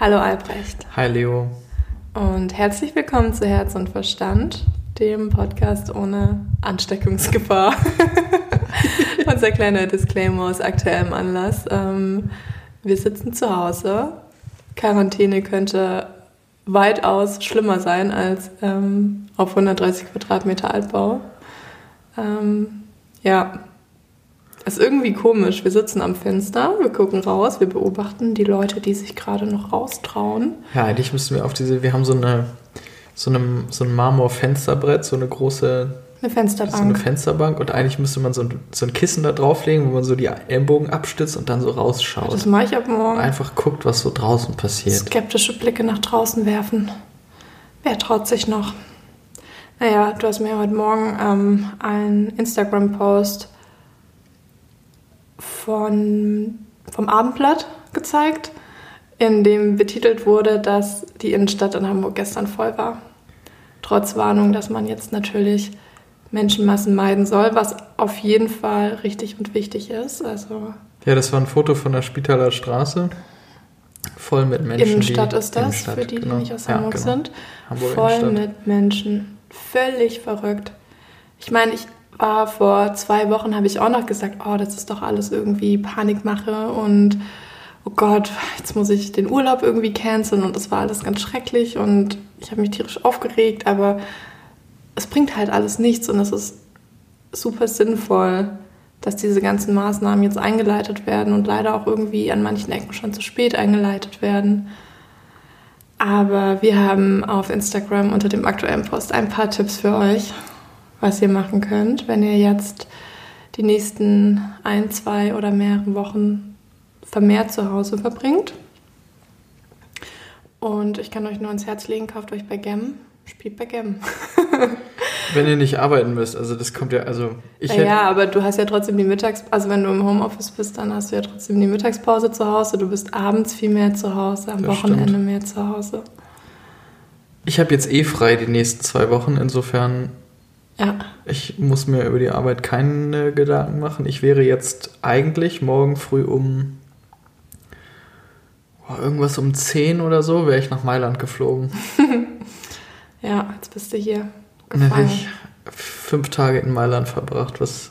Hallo Albrecht. Hi Leo. Und herzlich willkommen zu Herz und Verstand, dem Podcast ohne Ansteckungsgefahr. Unser kleiner Disclaimer aus aktuellem Anlass. Ähm, wir sitzen zu Hause. Quarantäne könnte weitaus schlimmer sein als ähm, auf 130 Quadratmeter Altbau. Ähm, ja, ist irgendwie komisch. Wir sitzen am Fenster, wir gucken raus, wir beobachten die Leute, die sich gerade noch raustrauen. Ja, eigentlich müssten wir auf diese, wir haben so eine so, eine, so ein Marmor-Fensterbrett, so eine große eine Fensterbank. So eine Fensterbank und eigentlich müsste man so ein, so ein Kissen da drauflegen, wo man so die Ellbogen abstützt und dann so rausschaut. Das mache ich ab morgen. Einfach guckt, was so draußen passiert. Skeptische Blicke nach draußen werfen. Wer traut sich noch? Naja, du hast mir heute Morgen ähm, einen Instagram-Post von, vom Abendblatt gezeigt, in dem betitelt wurde, dass die Innenstadt in Hamburg gestern voll war. Trotz Warnung, dass man jetzt natürlich Menschenmassen meiden soll, was auf jeden Fall richtig und wichtig ist. Also ja, das war ein Foto von der Spitaler Straße. Voll mit Menschen. Innenstadt ist das, Innenstadt, für die, die genau. nicht aus Hamburg ja, genau. sind. Hamburg voll Innenstadt. mit Menschen. Völlig verrückt. Ich meine, ich war vor zwei Wochen, habe ich auch noch gesagt, oh, das ist doch alles irgendwie Panikmache und oh Gott, jetzt muss ich den Urlaub irgendwie canceln und das war alles ganz schrecklich und ich habe mich tierisch aufgeregt, aber es bringt halt alles nichts und es ist super sinnvoll, dass diese ganzen Maßnahmen jetzt eingeleitet werden und leider auch irgendwie an manchen Ecken schon zu spät eingeleitet werden. Aber wir haben auf Instagram unter dem aktuellen Post ein paar Tipps für euch, was ihr machen könnt, wenn ihr jetzt die nächsten ein, zwei oder mehrere Wochen vermehrt zu Hause verbringt. Und ich kann euch nur ans Herz legen, kauft euch bei Gem Spielt Backgammon. wenn ihr nicht arbeiten müsst, also das kommt ja, also ich ja, ja, aber du hast ja trotzdem die Mittags, also wenn du im Homeoffice bist, dann hast du ja trotzdem die Mittagspause zu Hause. Du bist abends viel mehr zu Hause, am Wochenende stimmt. mehr zu Hause. Ich habe jetzt eh frei die nächsten zwei Wochen, insofern. Ja. Ich muss mir über die Arbeit keine Gedanken machen. Ich wäre jetzt eigentlich morgen früh um oh, irgendwas um 10 oder so, wäre ich nach Mailand geflogen. Ja, jetzt bist du hier. Dann habe ich fünf Tage in Mailand verbracht, was.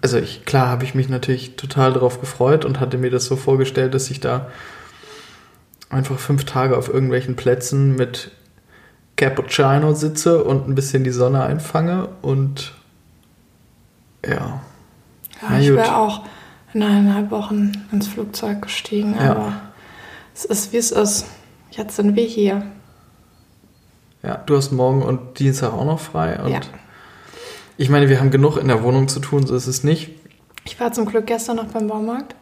Also ich, klar habe ich mich natürlich total darauf gefreut und hatte mir das so vorgestellt, dass ich da einfach fünf Tage auf irgendwelchen Plätzen mit Cappuccino sitze und ein bisschen die Sonne einfange und ja. Ja, ich wäre auch in eineinhalb Wochen ins Flugzeug gestiegen, ja. aber es ist wie es ist. Jetzt sind wir hier. Ja, du hast morgen und Dienstag auch noch frei. Und ja. ich meine, wir haben genug in der Wohnung zu tun, so ist es nicht. Ich war zum Glück gestern noch beim Baumarkt.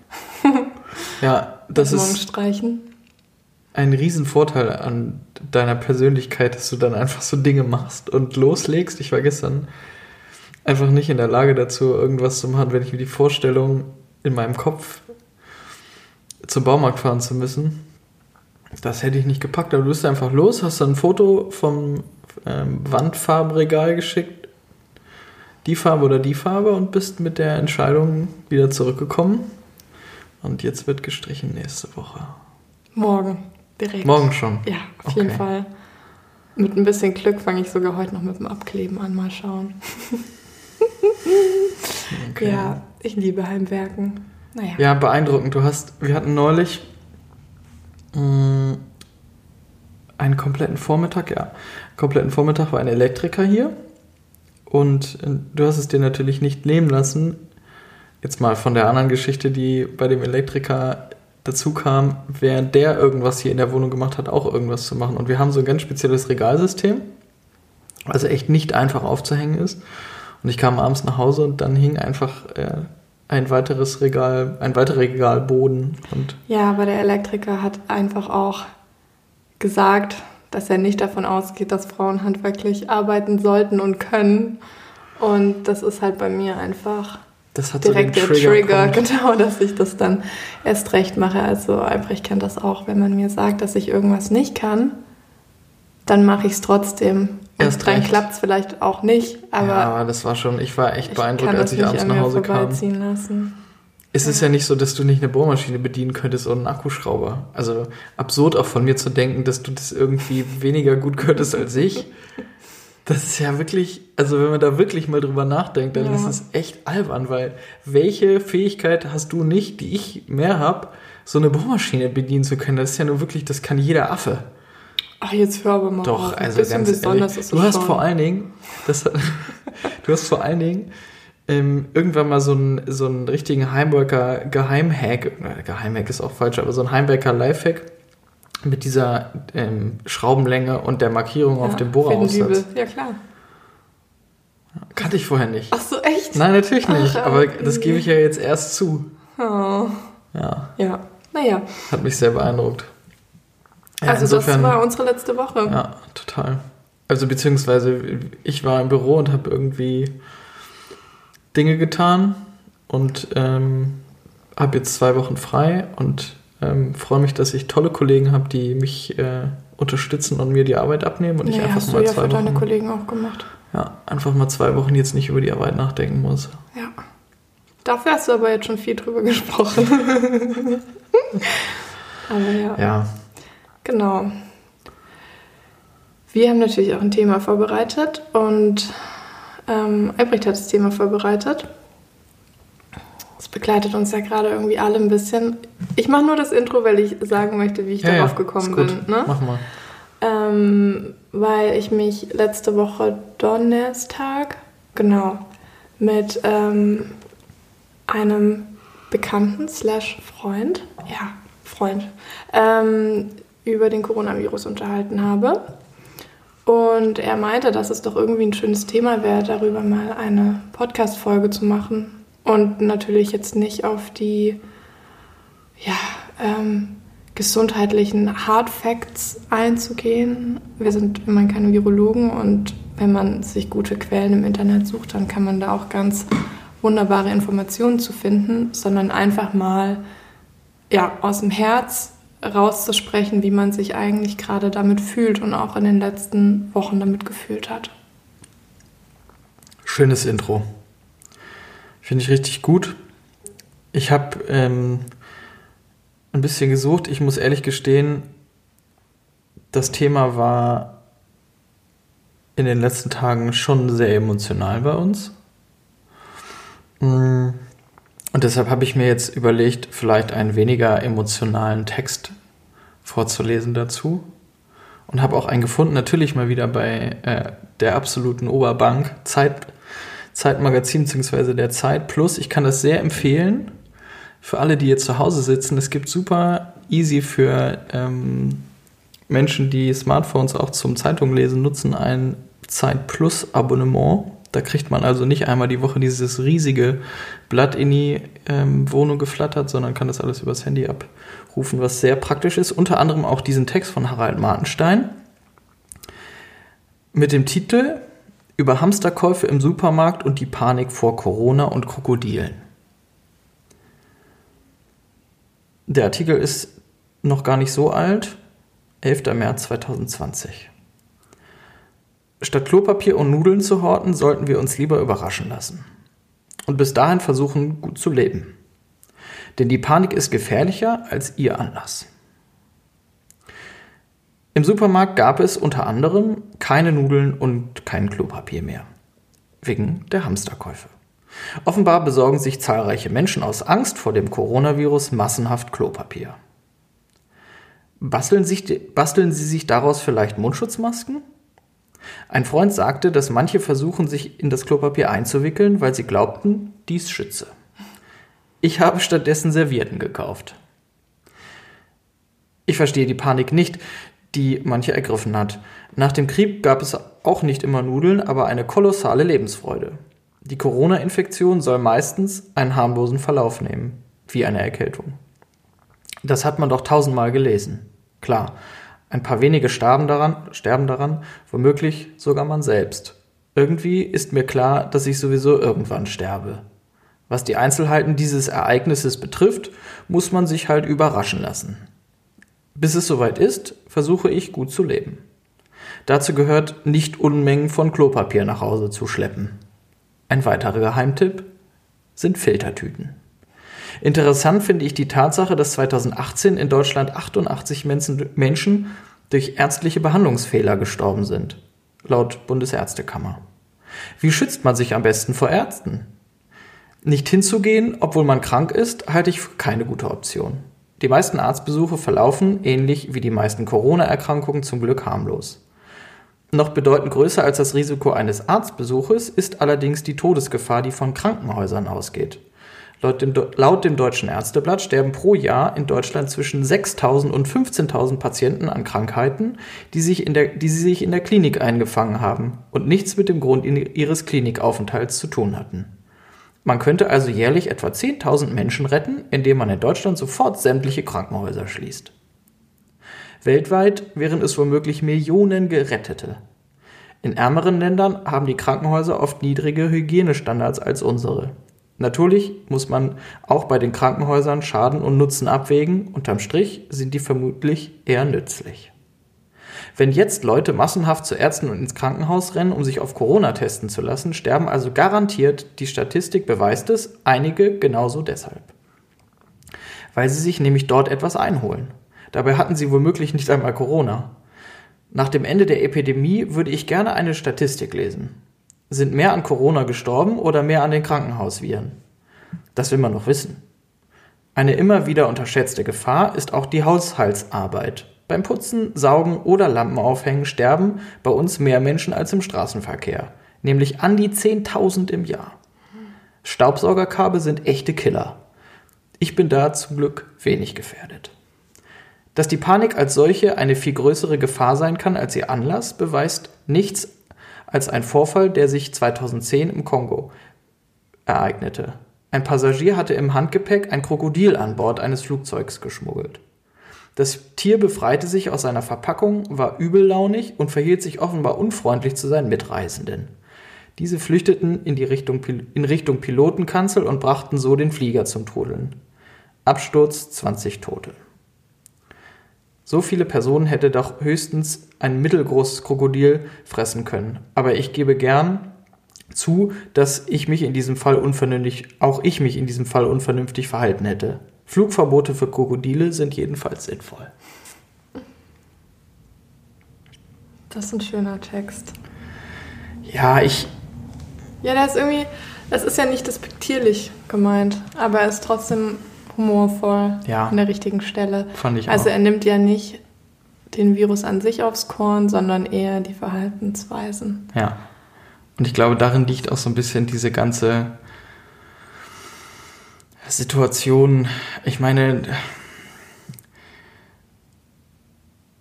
ja, das ist morgen streichen. Ein Riesenvorteil an deiner Persönlichkeit, dass du dann einfach so Dinge machst und loslegst. Ich war gestern einfach nicht in der Lage dazu, irgendwas zu machen, wenn ich mir die Vorstellung in meinem Kopf zum Baumarkt fahren zu müssen das hätte ich nicht gepackt, aber du bist einfach los, hast dann ein Foto vom ähm, Wandfarbenregal geschickt, die Farbe oder die Farbe und bist mit der Entscheidung wieder zurückgekommen. Und jetzt wird gestrichen nächste Woche. Morgen, direkt. Morgen schon? Ja, auf okay. jeden Fall. Mit ein bisschen Glück fange ich sogar heute noch mit dem Abkleben an. Mal schauen. okay. Ja, ich liebe Heimwerken. Naja. Ja, beeindruckend. Du hast, wir hatten neulich Mm, einen kompletten Vormittag, ja. kompletten Vormittag war ein Elektriker hier. Und äh, du hast es dir natürlich nicht nehmen lassen. Jetzt mal von der anderen Geschichte, die bei dem Elektriker dazu kam, während der irgendwas hier in der Wohnung gemacht hat, auch irgendwas zu machen. Und wir haben so ein ganz spezielles Regalsystem, also echt nicht einfach aufzuhängen ist. Und ich kam abends nach Hause und dann hing einfach äh, ein weiteres Regal, ein weiterer Regalboden. Und ja, aber der Elektriker hat einfach auch gesagt, dass er nicht davon ausgeht, dass Frauen handwerklich arbeiten sollten und können. Und das ist halt bei mir einfach direkt so der Trigger, genau, dass ich das dann erst recht mache. Also Albrecht kennt das auch, wenn man mir sagt, dass ich irgendwas nicht kann, dann mache ich es trotzdem. Erst dann klappt es vielleicht auch nicht, aber. Ja, aber das war schon, ich war echt beandruckt, als ich abends nach Hause kam. Lassen. es ist ja nicht so, dass du nicht eine Bohrmaschine bedienen könntest oder einen Akkuschrauber. Also absurd auch von mir zu denken, dass du das irgendwie weniger gut könntest als ich. Das ist ja wirklich, also wenn man da wirklich mal drüber nachdenkt, dann ja. ist es echt albern, weil welche Fähigkeit hast du nicht, die ich mehr habe, so eine Bohrmaschine bedienen zu können? Das ist ja nur wirklich, das kann jeder Affe. Ach, jetzt hör aber mal Doch, auf. also ganz besonders ehrlich, ist du hast schon. vor allen Dingen, das, du hast vor allen Dingen ähm, irgendwann mal so einen, so einen richtigen Heimworker Geheimhack, Geheimhack ist auch falsch, aber so ein Heimwerker Lifehack mit dieser ähm, Schraubenlänge und der Markierung ja, auf dem Bohreraussatz. Ja, klar. Kannte ich vorher nicht. Ach so, echt? Nein, natürlich nicht. Ach, aber das gebe ich ja jetzt erst zu. Oh. Ja. Ja, naja. Hat mich sehr beeindruckt. Ja, also insofern, das war unsere letzte Woche. Ja, total. Also beziehungsweise ich war im Büro und habe irgendwie Dinge getan und ähm, habe jetzt zwei Wochen frei und ähm, freue mich, dass ich tolle Kollegen habe, die mich äh, unterstützen und mir die Arbeit abnehmen und nee, ich einfach hast mal du ja zwei für Wochen. deine Kollegen auch gemacht. Ja, einfach mal zwei Wochen jetzt nicht über die Arbeit nachdenken muss. Ja. Dafür hast du aber jetzt schon viel drüber gesprochen. aber ja. Ja. Genau. Wir haben natürlich auch ein Thema vorbereitet und ähm, Albrecht hat das Thema vorbereitet. Begleitet uns ja gerade irgendwie alle ein bisschen. Ich mache nur das Intro, weil ich sagen möchte, wie ich ja, darauf ja, gekommen bin. Ne? Mach mal. Ähm, weil ich mich letzte Woche Donnerstag, genau, mit ähm, einem Bekannten slash Freund, ja, Freund, ähm, über den Coronavirus unterhalten habe. Und er meinte, dass es doch irgendwie ein schönes Thema wäre, darüber mal eine Podcast-Folge zu machen. Und natürlich jetzt nicht auf die ja, ähm, gesundheitlichen Hard Facts einzugehen. Wir sind immerhin keine Virologen und wenn man sich gute Quellen im Internet sucht, dann kann man da auch ganz wunderbare Informationen zu finden, sondern einfach mal ja, aus dem Herz rauszusprechen, wie man sich eigentlich gerade damit fühlt und auch in den letzten Wochen damit gefühlt hat. Schönes Intro. Finde ich richtig gut. Ich habe ähm, ein bisschen gesucht. Ich muss ehrlich gestehen, das Thema war in den letzten Tagen schon sehr emotional bei uns. Mm. Und deshalb habe ich mir jetzt überlegt, vielleicht einen weniger emotionalen Text vorzulesen dazu. Und habe auch einen gefunden, natürlich mal wieder bei äh, der absoluten Oberbank, Zeit, Zeitmagazin bzw. der Zeit Plus. Ich kann das sehr empfehlen für alle, die jetzt zu Hause sitzen. Es gibt super easy für ähm, Menschen, die Smartphones auch zum Zeitunglesen nutzen, ein Zeit Plus Abonnement da kriegt man also nicht einmal die Woche dieses riesige Blatt in die ähm, Wohnung geflattert, sondern kann das alles übers Handy abrufen, was sehr praktisch ist. Unter anderem auch diesen Text von Harald Martenstein mit dem Titel über Hamsterkäufe im Supermarkt und die Panik vor Corona und Krokodilen. Der Artikel ist noch gar nicht so alt, 11. März 2020. Statt Klopapier und Nudeln zu horten, sollten wir uns lieber überraschen lassen. Und bis dahin versuchen, gut zu leben. Denn die Panik ist gefährlicher als ihr Anlass. Im Supermarkt gab es unter anderem keine Nudeln und kein Klopapier mehr. Wegen der Hamsterkäufe. Offenbar besorgen sich zahlreiche Menschen aus Angst vor dem Coronavirus massenhaft Klopapier. Basteln, sich, basteln sie sich daraus vielleicht Mundschutzmasken? Ein Freund sagte, dass manche versuchen, sich in das Klopapier einzuwickeln, weil sie glaubten, dies schütze. Ich habe stattdessen Servietten gekauft. Ich verstehe die Panik nicht, die manche ergriffen hat. Nach dem Krieg gab es auch nicht immer Nudeln, aber eine kolossale Lebensfreude. Die Corona-Infektion soll meistens einen harmlosen Verlauf nehmen, wie eine Erkältung. Das hat man doch tausendmal gelesen. Klar, ein paar wenige sterben daran, sterben daran, womöglich sogar man selbst. Irgendwie ist mir klar, dass ich sowieso irgendwann sterbe. Was die Einzelheiten dieses Ereignisses betrifft, muss man sich halt überraschen lassen. Bis es soweit ist, versuche ich gut zu leben. Dazu gehört, nicht Unmengen von Klopapier nach Hause zu schleppen. Ein weiterer Geheimtipp sind Filtertüten. Interessant finde ich die Tatsache, dass 2018 in Deutschland 88 Menschen durch ärztliche Behandlungsfehler gestorben sind, laut Bundesärztekammer. Wie schützt man sich am besten vor Ärzten? Nicht hinzugehen, obwohl man krank ist, halte ich für keine gute Option. Die meisten Arztbesuche verlaufen, ähnlich wie die meisten Corona-Erkrankungen, zum Glück harmlos. Noch bedeutend größer als das Risiko eines Arztbesuches ist allerdings die Todesgefahr, die von Krankenhäusern ausgeht. Laut dem, laut dem Deutschen Ärzteblatt sterben pro Jahr in Deutschland zwischen 6.000 und 15.000 Patienten an Krankheiten, die, sich in der, die sie sich in der Klinik eingefangen haben und nichts mit dem Grund ihres Klinikaufenthalts zu tun hatten. Man könnte also jährlich etwa 10.000 Menschen retten, indem man in Deutschland sofort sämtliche Krankenhäuser schließt. Weltweit wären es womöglich Millionen Gerettete. In ärmeren Ländern haben die Krankenhäuser oft niedrige Hygienestandards als unsere. Natürlich muss man auch bei den Krankenhäusern Schaden und Nutzen abwägen, unterm Strich sind die vermutlich eher nützlich. Wenn jetzt Leute massenhaft zu Ärzten und ins Krankenhaus rennen, um sich auf Corona testen zu lassen, sterben also garantiert, die Statistik beweist es, einige genauso deshalb. Weil sie sich nämlich dort etwas einholen. Dabei hatten sie womöglich nicht einmal Corona. Nach dem Ende der Epidemie würde ich gerne eine Statistik lesen. Sind mehr an Corona gestorben oder mehr an den Krankenhausviren? Das will man noch wissen. Eine immer wieder unterschätzte Gefahr ist auch die Haushaltsarbeit. Beim Putzen, Saugen oder Lampen aufhängen sterben bei uns mehr Menschen als im Straßenverkehr, nämlich an die 10.000 im Jahr. Staubsaugerkabel sind echte Killer. Ich bin da zum Glück wenig gefährdet. Dass die Panik als solche eine viel größere Gefahr sein kann als ihr Anlass, beweist nichts als ein Vorfall, der sich 2010 im Kongo ereignete. Ein Passagier hatte im Handgepäck ein Krokodil an Bord eines Flugzeugs geschmuggelt. Das Tier befreite sich aus seiner Verpackung, war übellaunig und verhielt sich offenbar unfreundlich zu seinen Mitreisenden. Diese flüchteten in, die Richtung, in Richtung Pilotenkanzel und brachten so den Flieger zum Trudeln. Absturz 20 Tote. So viele Personen hätte doch höchstens ein mittelgroßes Krokodil fressen können. Aber ich gebe gern zu, dass ich mich in diesem Fall unvernünftig, auch ich mich in diesem Fall unvernünftig verhalten hätte. Flugverbote für Krokodile sind jedenfalls sinnvoll. Das ist ein schöner Text. Ja, ich. Ja, der ist irgendwie. Das ist ja nicht despektierlich gemeint, aber er ist trotzdem humorvoll ja. an der richtigen Stelle. Fand ich also auch. er nimmt ja nicht den Virus an sich aufs Korn, sondern eher die Verhaltensweisen. Ja. Und ich glaube, darin liegt auch so ein bisschen diese ganze Situation, ich meine,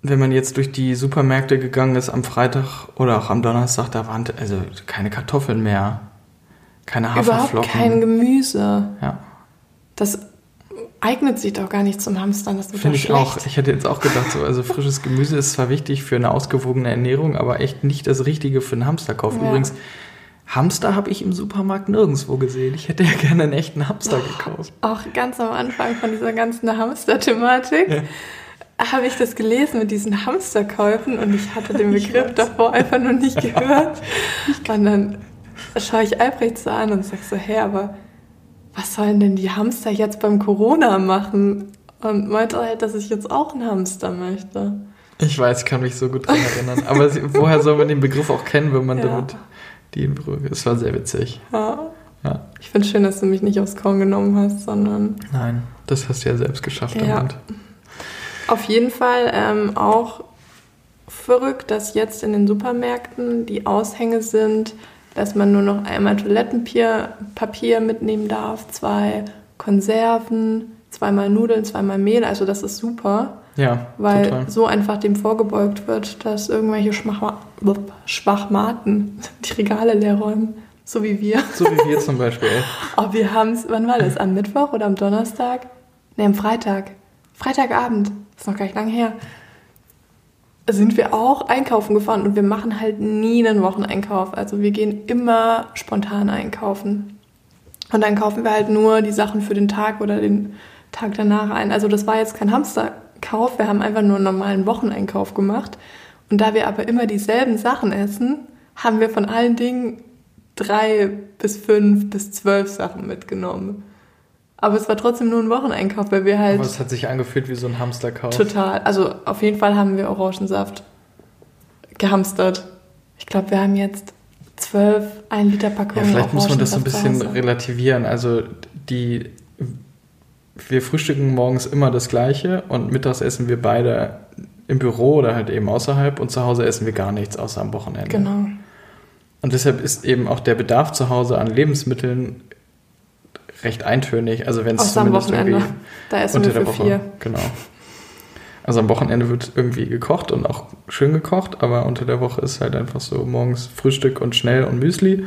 wenn man jetzt durch die Supermärkte gegangen ist am Freitag oder auch am Donnerstag, da waren also keine Kartoffeln mehr, keine Haferflocken. Überhaupt kein Gemüse. Ja. Das eignet sich doch gar nicht zum Hamstern. Das Finde ich schlecht. auch. Ich hätte jetzt auch gedacht, so, also frisches Gemüse ist zwar wichtig für eine ausgewogene Ernährung, aber echt nicht das Richtige für einen Hamsterkauf. Ja. Übrigens, Hamster habe ich im Supermarkt nirgendwo gesehen. Ich hätte ja gerne einen echten Hamster gekauft. Auch ganz am Anfang von dieser ganzen Hamster-Thematik ja. habe ich das gelesen mit diesen Hamsterkäufen und ich hatte den Begriff davor einfach noch nicht gehört. Und dann schaue ich Albrecht so an und sage so, hey, aber was sollen denn die Hamster jetzt beim Corona machen? Und meinte halt, dass ich jetzt auch einen Hamster möchte. Ich weiß, ich kann mich so gut daran erinnern. Aber woher soll man den Begriff auch kennen, wenn man ja. damit die Brücke. Es war sehr witzig. Ja. ja. Ich finde es schön, dass du mich nicht aufs Korn genommen hast, sondern. Nein, das hast du ja selbst geschafft ja. damit. Auf jeden Fall ähm, auch verrückt, dass jetzt in den Supermärkten die Aushänge sind, dass man nur noch einmal Toilettenpapier mitnehmen darf, zwei Konserven, zweimal Nudeln, zweimal Mehl. Also das ist super. Ja, weil total. so einfach dem vorgebeugt wird, dass irgendwelche Schmachma Schwachmaten die Regale leer räumen. So wie wir. So wie wir zum Beispiel. oh, wir haben es, wann war das? Am Mittwoch oder am Donnerstag? Ne, am Freitag. Freitagabend. Ist noch gar nicht lange her. Sind wir auch einkaufen gefahren und wir machen halt nie einen Wocheneinkauf. Also wir gehen immer spontan einkaufen. Und dann kaufen wir halt nur die Sachen für den Tag oder den Tag danach ein. Also das war jetzt kein Hamster, Kauf. Wir haben einfach nur einen normalen Wocheneinkauf gemacht. Und da wir aber immer dieselben Sachen essen, haben wir von allen Dingen drei bis fünf bis zwölf Sachen mitgenommen. Aber es war trotzdem nur ein Wocheneinkauf, weil wir halt. Aber es hat sich angefühlt wie so ein Hamsterkauf. Total. Also auf jeden Fall haben wir Orangensaft gehamstert. Ich glaube, wir haben jetzt zwölf 1 Liter Packungen. Ja, vielleicht muss man das so ein bisschen relativieren. Also die wir frühstücken morgens immer das Gleiche und mittags essen wir beide im Büro oder halt eben außerhalb und zu Hause essen wir gar nichts außer am Wochenende. Genau. Und deshalb ist eben auch der Bedarf zu Hause an Lebensmitteln recht eintönig. Also wenn es zumindest am Wochenende. irgendwie da essen unter wir der Woche, vier. Genau. Also am Wochenende wird irgendwie gekocht und auch schön gekocht, aber unter der Woche ist halt einfach so morgens Frühstück und schnell und Müsli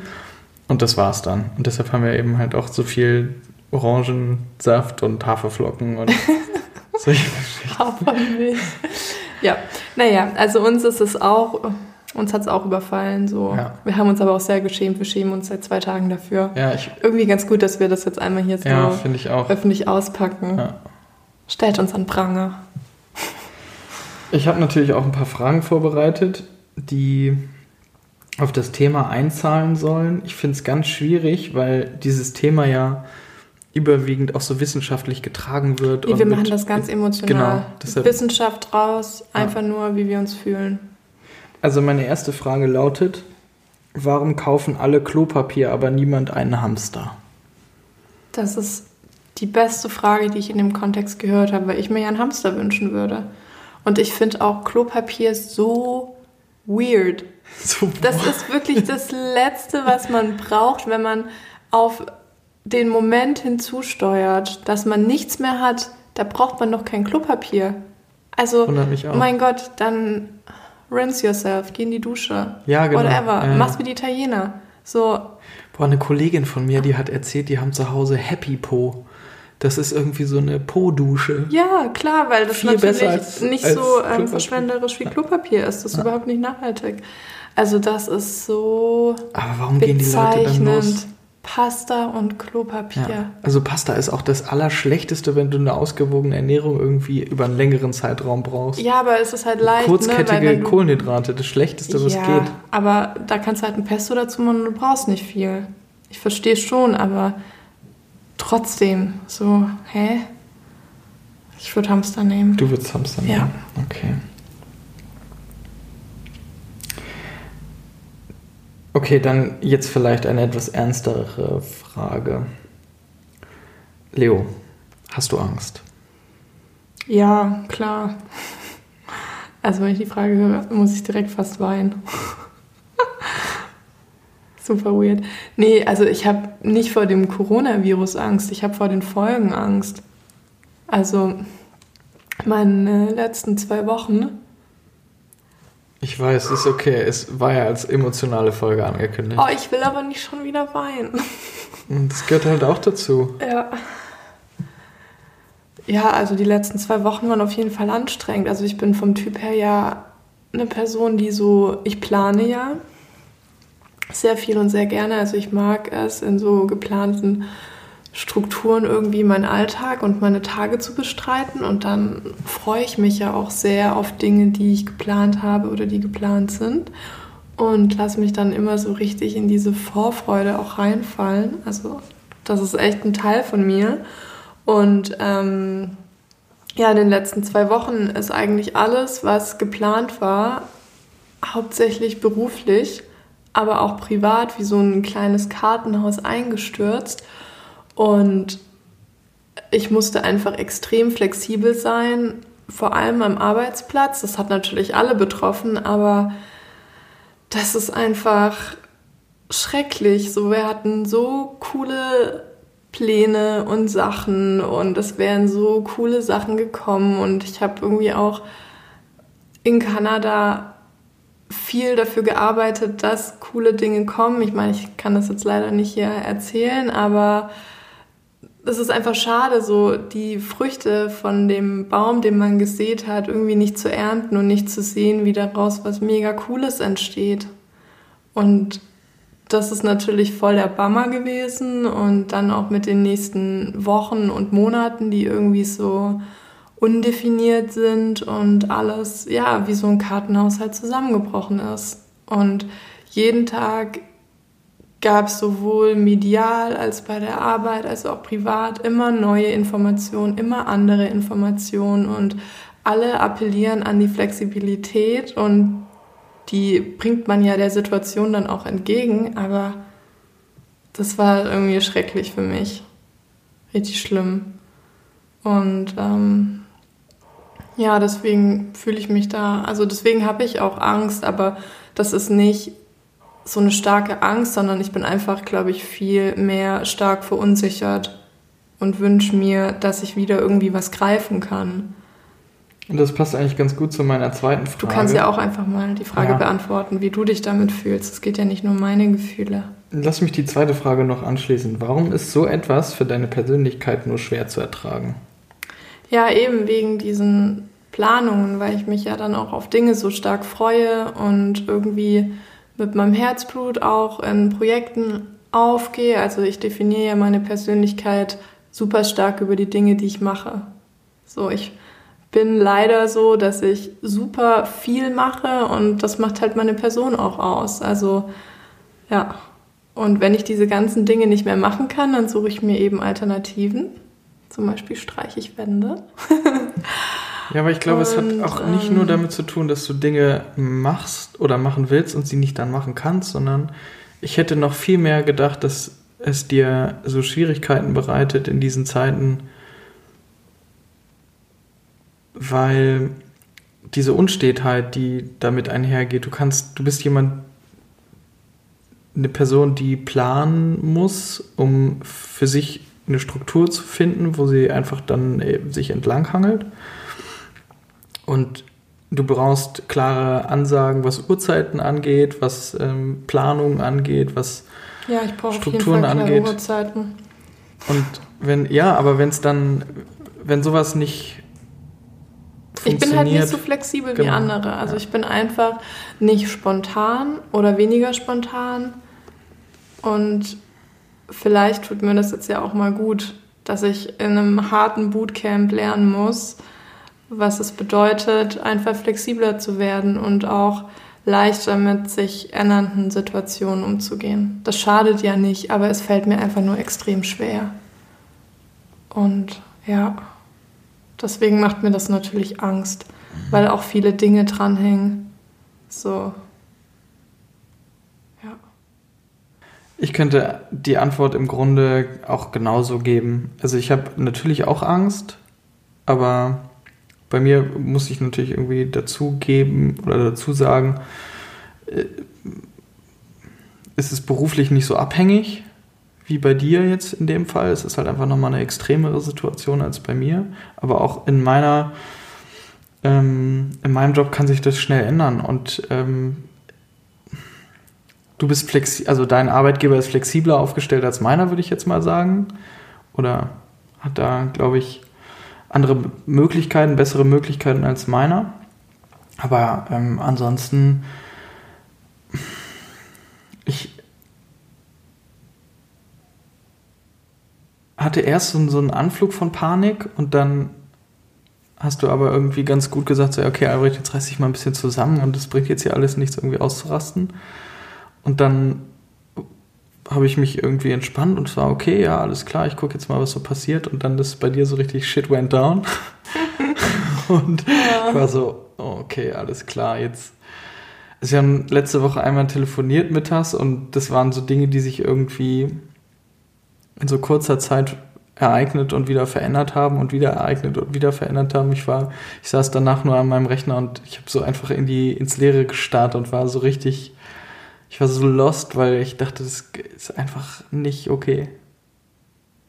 und das war's dann. Und deshalb haben wir eben halt auch so viel Orangensaft und Haferflocken und solche Geschichten. Hafermilch. Ja, naja, also uns ist es auch, uns hat es auch überfallen. So. Ja. Wir haben uns aber auch sehr geschämt. Wir schämen uns seit zwei Tagen dafür. Ja, ich, Irgendwie ganz gut, dass wir das jetzt einmal hier so ja, öffentlich auspacken. Ja. Stellt uns an Pranger. Ich habe natürlich auch ein paar Fragen vorbereitet, die auf das Thema einzahlen sollen. Ich finde es ganz schwierig, weil dieses Thema ja überwiegend auch so wissenschaftlich getragen wird. Nee, wir machen das ganz emotional. Genau, deshalb, Wissenschaft raus, einfach ja. nur, wie wir uns fühlen. Also meine erste Frage lautet, warum kaufen alle Klopapier, aber niemand einen Hamster? Das ist die beste Frage, die ich in dem Kontext gehört habe, weil ich mir ja einen Hamster wünschen würde. Und ich finde auch Klopapier so weird. So, das ist wirklich das Letzte, was man braucht, wenn man auf den Moment hinzusteuert, dass man nichts mehr hat, da braucht man noch kein Klopapier. Also, mein Gott, dann rinse yourself, geh in die Dusche. Ja, genau. Whatever. Äh. Mach's wie die Italiener. So. Boah, eine Kollegin von mir, die hat erzählt, die haben zu Hause Happy Po. Das ist irgendwie so eine Po-Dusche. Ja, klar, weil das Viel natürlich als, nicht als so ähm, verschwenderisch wie Klopapier ist. Das ist ja. überhaupt nicht nachhaltig. Also das ist so. Aber warum gehen die Leute dann los? Pasta und Klopapier. Ja. Also Pasta ist auch das Allerschlechteste, wenn du eine ausgewogene Ernährung irgendwie über einen längeren Zeitraum brauchst. Ja, aber es ist halt leicht. Kurzkettige ne? Kohlenhydrate, das Schlechteste, was ja, geht. Aber da kannst du halt ein Pesto dazu machen und du brauchst nicht viel. Ich verstehe schon, aber trotzdem so, hä? Ich würde Hamster nehmen. Du würdest Hamster nehmen? Ja. Okay. Okay, dann jetzt vielleicht eine etwas ernstere Frage. Leo, hast du Angst? Ja, klar. Also wenn ich die Frage höre, muss ich direkt fast weinen. Super weird. Nee, also ich habe nicht vor dem Coronavirus Angst, ich habe vor den Folgen Angst. Also meine letzten zwei Wochen ich weiß, ist okay. Es war ja als emotionale Folge angekündigt. Oh, ich will aber nicht schon wieder weinen. Das gehört halt auch dazu. Ja. Ja, also die letzten zwei Wochen waren auf jeden Fall anstrengend. Also ich bin vom Typ her ja eine Person, die so, ich plane ja sehr viel und sehr gerne. Also ich mag es in so geplanten Strukturen irgendwie meinen Alltag und meine Tage zu bestreiten. Und dann freue ich mich ja auch sehr auf Dinge, die ich geplant habe oder die geplant sind. Und lasse mich dann immer so richtig in diese Vorfreude auch reinfallen. Also das ist echt ein Teil von mir. Und ähm, ja, in den letzten zwei Wochen ist eigentlich alles, was geplant war, hauptsächlich beruflich, aber auch privat, wie so ein kleines Kartenhaus eingestürzt. Und ich musste einfach extrem flexibel sein, vor allem am Arbeitsplatz. Das hat natürlich alle betroffen, aber das ist einfach schrecklich. So, wir hatten so coole Pläne und Sachen und es wären so coole Sachen gekommen und ich habe irgendwie auch in Kanada viel dafür gearbeitet, dass coole Dinge kommen. Ich meine, ich kann das jetzt leider nicht hier erzählen, aber es ist einfach schade, so die Früchte von dem Baum, den man gesät hat, irgendwie nicht zu ernten und nicht zu sehen, wie daraus was mega Cooles entsteht. Und das ist natürlich voll der Bummer gewesen und dann auch mit den nächsten Wochen und Monaten, die irgendwie so undefiniert sind und alles, ja, wie so ein Kartenhaushalt zusammengebrochen ist. Und jeden Tag gab es sowohl medial als bei der Arbeit als auch privat immer neue Informationen, immer andere Informationen und alle appellieren an die Flexibilität und die bringt man ja der Situation dann auch entgegen, aber das war irgendwie schrecklich für mich. Richtig schlimm. Und ähm, ja, deswegen fühle ich mich da, also deswegen habe ich auch Angst, aber das ist nicht so eine starke Angst, sondern ich bin einfach, glaube ich, viel mehr stark verunsichert und wünsche mir, dass ich wieder irgendwie was greifen kann. Und das passt eigentlich ganz gut zu meiner zweiten Frage. Du kannst ja auch einfach mal die Frage ja. beantworten, wie du dich damit fühlst. Es geht ja nicht nur um meine Gefühle. Lass mich die zweite Frage noch anschließen. Warum ist so etwas für deine Persönlichkeit nur schwer zu ertragen? Ja, eben wegen diesen Planungen, weil ich mich ja dann auch auf Dinge so stark freue und irgendwie mit meinem Herzblut auch in Projekten aufgehe. Also ich definiere ja meine Persönlichkeit super stark über die Dinge, die ich mache. So, ich bin leider so, dass ich super viel mache und das macht halt meine Person auch aus. Also ja, und wenn ich diese ganzen Dinge nicht mehr machen kann, dann suche ich mir eben Alternativen. Zum Beispiel streiche ich Wände. ja, aber ich glaube, es hat auch nicht nur ähm, damit zu tun, dass du Dinge machst oder machen willst und sie nicht dann machen kannst, sondern ich hätte noch viel mehr gedacht, dass es dir so Schwierigkeiten bereitet in diesen Zeiten, weil diese Unstetheit, die damit einhergeht, du kannst, du bist jemand, eine Person, die planen muss, um für sich eine Struktur zu finden, wo sie einfach dann äh, sich entlanghangelt. Und du brauchst klare Ansagen, was Uhrzeiten angeht, was ähm, Planungen angeht, was ja, ich brauche Strukturen auf jeden Fall angeht. Uhrzeiten. Und wenn, ja, aber wenn es dann, wenn sowas nicht ich bin halt nicht so flexibel genau. wie andere. Also ja. ich bin einfach nicht spontan oder weniger spontan. Und vielleicht tut mir das jetzt ja auch mal gut, dass ich in einem harten Bootcamp lernen muss, was es bedeutet, einfach flexibler zu werden und auch leichter mit sich ändernden Situationen umzugehen. Das schadet ja nicht, aber es fällt mir einfach nur extrem schwer. Und ja. Deswegen macht mir das natürlich Angst, weil auch viele Dinge dranhängen. So. Ja. Ich könnte die Antwort im Grunde auch genauso geben. Also ich habe natürlich auch Angst, aber bei mir muss ich natürlich irgendwie dazu geben oder dazu sagen, äh, ist es beruflich nicht so abhängig wie bei dir jetzt in dem Fall. Es ist halt einfach nochmal eine extremere Situation als bei mir. Aber auch in meiner, ähm, in meinem Job kann sich das schnell ändern. Und ähm, du bist flexibel, also dein Arbeitgeber ist flexibler aufgestellt als meiner, würde ich jetzt mal sagen. Oder hat da, glaube ich, andere Möglichkeiten, bessere Möglichkeiten als meiner. Aber ähm, ansonsten, ich, hatte erst so, so einen Anflug von Panik und dann hast du aber irgendwie ganz gut gesagt, so, okay, Albrecht, jetzt reiß dich mal ein bisschen zusammen und es bringt jetzt hier alles nichts, irgendwie auszurasten. Und dann habe ich mich irgendwie entspannt und war okay, ja, alles klar, ich gucke jetzt mal, was so passiert. Und dann ist bei dir so richtig Shit went down. und ja. war so, oh, okay, alles klar, jetzt. Sie haben letzte Woche einmal telefoniert mittags und das waren so Dinge, die sich irgendwie in so kurzer Zeit ereignet und wieder verändert haben und wieder ereignet und wieder verändert haben. Ich war, ich saß danach nur an meinem Rechner und ich habe so einfach in die ins Leere gestarrt und war so richtig, ich war so lost, weil ich dachte, das ist einfach nicht okay.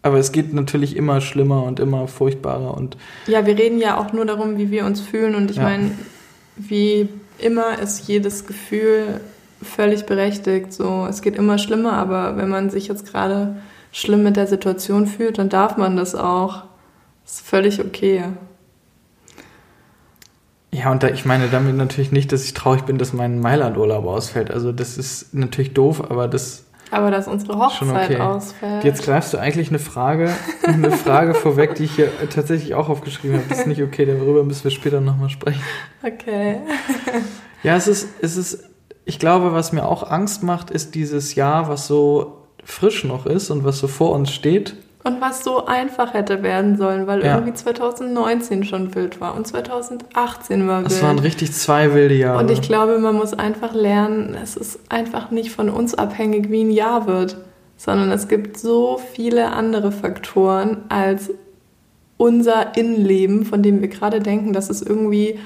Aber es geht natürlich immer schlimmer und immer furchtbarer und ja, wir reden ja auch nur darum, wie wir uns fühlen und ich ja. meine, wie immer ist jedes Gefühl völlig berechtigt. So, es geht immer schlimmer, aber wenn man sich jetzt gerade schlimm mit der Situation fühlt, dann darf man das auch. Das ist völlig okay. Ja, und da, ich meine damit natürlich nicht, dass ich traurig bin, dass mein Mailand-Urlaub ausfällt. Also das ist natürlich doof, aber das. Aber dass unsere Hochzeit okay. ausfällt. Jetzt greifst du eigentlich eine Frage, eine Frage vorweg, die ich hier tatsächlich auch aufgeschrieben habe. Das ist nicht okay, darüber müssen wir später nochmal sprechen. Okay. ja, es ist, es ist ich glaube, was mir auch Angst macht, ist dieses Jahr, was so frisch noch ist und was so vor uns steht. Und was so einfach hätte werden sollen, weil ja. irgendwie 2019 schon wild war und 2018 war wild. Es waren richtig zwei wilde Jahre. Und ich glaube, man muss einfach lernen, es ist einfach nicht von uns abhängig, wie ein Jahr wird, sondern es gibt so viele andere Faktoren als unser Innenleben, von dem wir gerade denken, dass es irgendwie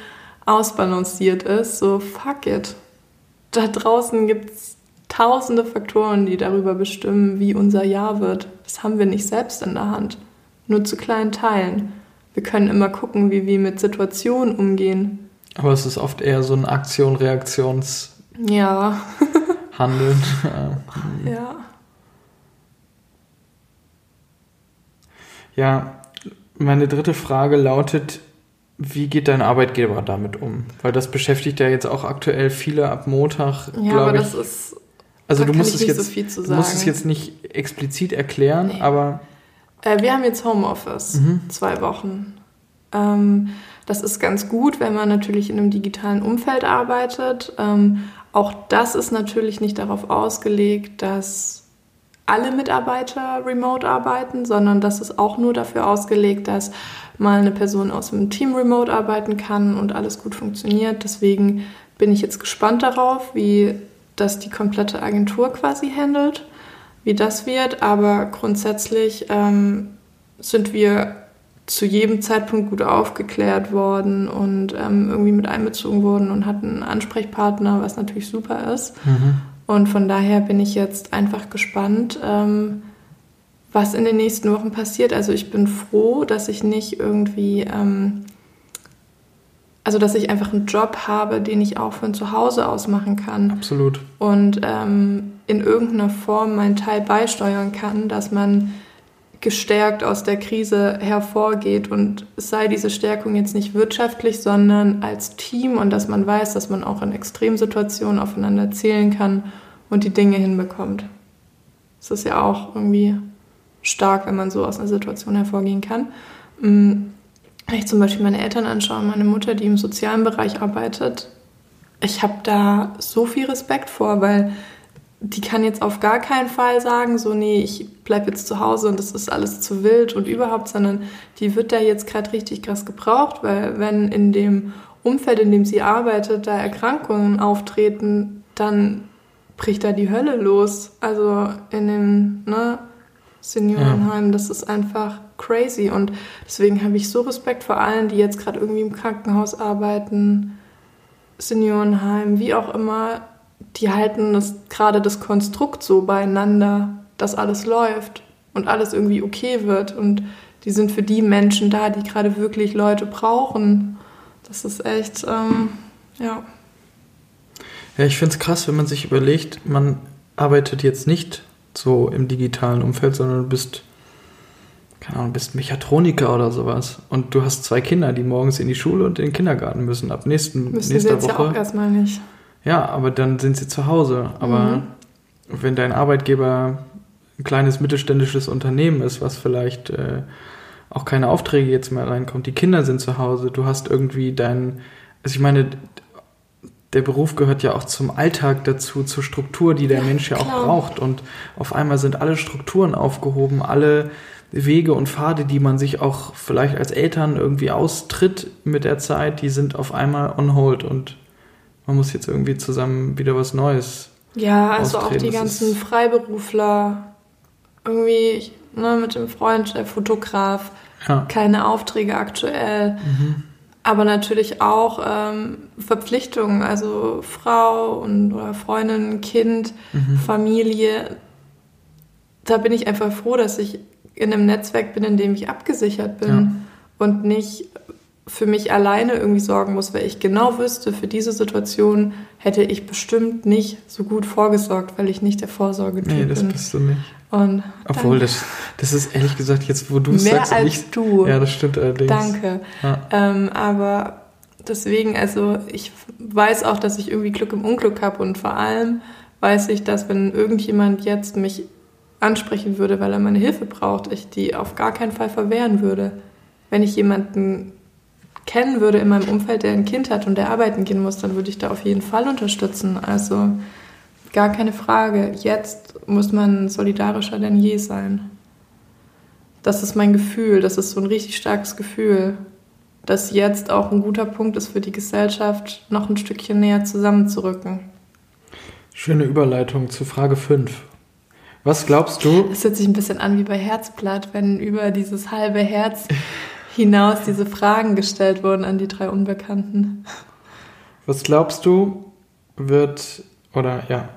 ausbalanciert ist. So, fuck it. Da draußen gibt es tausende Faktoren, die darüber bestimmen, wie unser Jahr wird. Das haben wir nicht selbst in der Hand. Nur zu kleinen Teilen. Wir können immer gucken, wie wir mit Situationen umgehen. Aber es ist oft eher so ein Aktion-Reaktions- ja. Handeln. ja. Ja, meine dritte Frage lautet, wie geht dein Arbeitgeber damit um? Weil das beschäftigt ja jetzt auch aktuell viele ab Montag. Ja, aber das ist also da du musst es jetzt, so du musst es jetzt nicht explizit erklären, nee. aber äh, wir haben jetzt Homeoffice mhm. zwei Wochen. Ähm, das ist ganz gut, wenn man natürlich in einem digitalen Umfeld arbeitet. Ähm, auch das ist natürlich nicht darauf ausgelegt, dass alle Mitarbeiter remote arbeiten, sondern das ist auch nur dafür ausgelegt, dass mal eine Person aus dem Team remote arbeiten kann und alles gut funktioniert. Deswegen bin ich jetzt gespannt darauf, wie das die komplette Agentur quasi handelt, wie das wird. Aber grundsätzlich ähm, sind wir zu jedem Zeitpunkt gut aufgeklärt worden und ähm, irgendwie mit einbezogen worden und hatten einen Ansprechpartner, was natürlich super ist. Mhm. Und von daher bin ich jetzt einfach gespannt, ähm, was in den nächsten Wochen passiert. Also ich bin froh, dass ich nicht irgendwie ähm, also dass ich einfach einen Job habe, den ich auch von zu Hause aus machen kann. Absolut. Und ähm, in irgendeiner Form meinen Teil beisteuern kann, dass man gestärkt aus der Krise hervorgeht und es sei diese Stärkung jetzt nicht wirtschaftlich, sondern als Team und dass man weiß, dass man auch in Extremsituationen aufeinander zählen kann und die Dinge hinbekommt. Es ist ja auch irgendwie stark, wenn man so aus einer Situation hervorgehen kann. Wenn ich zum Beispiel meine Eltern anschaue, meine Mutter, die im sozialen Bereich arbeitet, ich habe da so viel Respekt vor, weil die kann jetzt auf gar keinen Fall sagen, so, nee, ich bleibe jetzt zu Hause und das ist alles zu wild und überhaupt, sondern die wird da jetzt gerade richtig krass gebraucht, weil wenn in dem Umfeld, in dem sie arbeitet, da Erkrankungen auftreten, dann bricht da die Hölle los. Also in dem ne, Seniorenheim, ja. das ist einfach crazy. Und deswegen habe ich so Respekt vor allen, die jetzt gerade irgendwie im Krankenhaus arbeiten, Seniorenheim, wie auch immer. Die halten das gerade das Konstrukt so beieinander, dass alles läuft und alles irgendwie okay wird. Und die sind für die Menschen da, die gerade wirklich Leute brauchen. Das ist echt, ähm, ja. Ja, ich finde es krass, wenn man sich überlegt, man arbeitet jetzt nicht so im digitalen Umfeld, sondern du bist keine Ahnung, bist Mechatroniker oder sowas und du hast zwei Kinder, die morgens in die Schule und in den Kindergarten müssen, ab nächsten, Müssen nächster sie jetzt Woche. ja auch erstmal nicht. Ja, aber dann sind sie zu Hause. Aber mhm. wenn dein Arbeitgeber ein kleines mittelständisches Unternehmen ist, was vielleicht äh, auch keine Aufträge jetzt mehr reinkommt, die Kinder sind zu Hause, du hast irgendwie dein, also ich meine, der Beruf gehört ja auch zum Alltag dazu, zur Struktur, die der ja, Mensch ja klar. auch braucht. Und auf einmal sind alle Strukturen aufgehoben, alle Wege und Pfade, die man sich auch vielleicht als Eltern irgendwie austritt mit der Zeit, die sind auf einmal on hold und man muss jetzt irgendwie zusammen wieder was Neues. Ja, also austreten. auch die ganzen Freiberufler, irgendwie ne, mit dem Freund, der Fotograf, ja. keine Aufträge aktuell. Mhm. Aber natürlich auch ähm, Verpflichtungen, also Frau und oder Freundin, Kind, mhm. Familie. Da bin ich einfach froh, dass ich in einem Netzwerk bin, in dem ich abgesichert bin ja. und nicht für mich alleine irgendwie sorgen muss, weil ich genau wüsste, für diese Situation hätte ich bestimmt nicht so gut vorgesorgt, weil ich nicht der Vorsorge bin. Nee, das bist du nicht. Und Obwohl, das, das ist ehrlich gesagt jetzt, wo du es sagst. Mehr als ich, du. Ja, das stimmt allerdings. Danke. Ja. Ähm, aber deswegen, also ich weiß auch, dass ich irgendwie Glück im Unglück habe und vor allem weiß ich, dass wenn irgendjemand jetzt mich ansprechen würde, weil er meine Hilfe braucht, ich die auf gar keinen Fall verwehren würde. Wenn ich jemanden kennen würde in meinem Umfeld, der ein Kind hat und der arbeiten gehen muss, dann würde ich da auf jeden Fall unterstützen. Also gar keine Frage. Jetzt muss man solidarischer denn je sein. Das ist mein Gefühl. Das ist so ein richtig starkes Gefühl, dass jetzt auch ein guter Punkt ist für die Gesellschaft, noch ein Stückchen näher zusammenzurücken. Schöne Überleitung zu Frage 5. Was glaubst du? Es hört sich ein bisschen an wie bei Herzblatt, wenn über dieses halbe Herz hinaus diese Fragen gestellt wurden an die drei Unbekannten. Was glaubst du, wird, oder ja,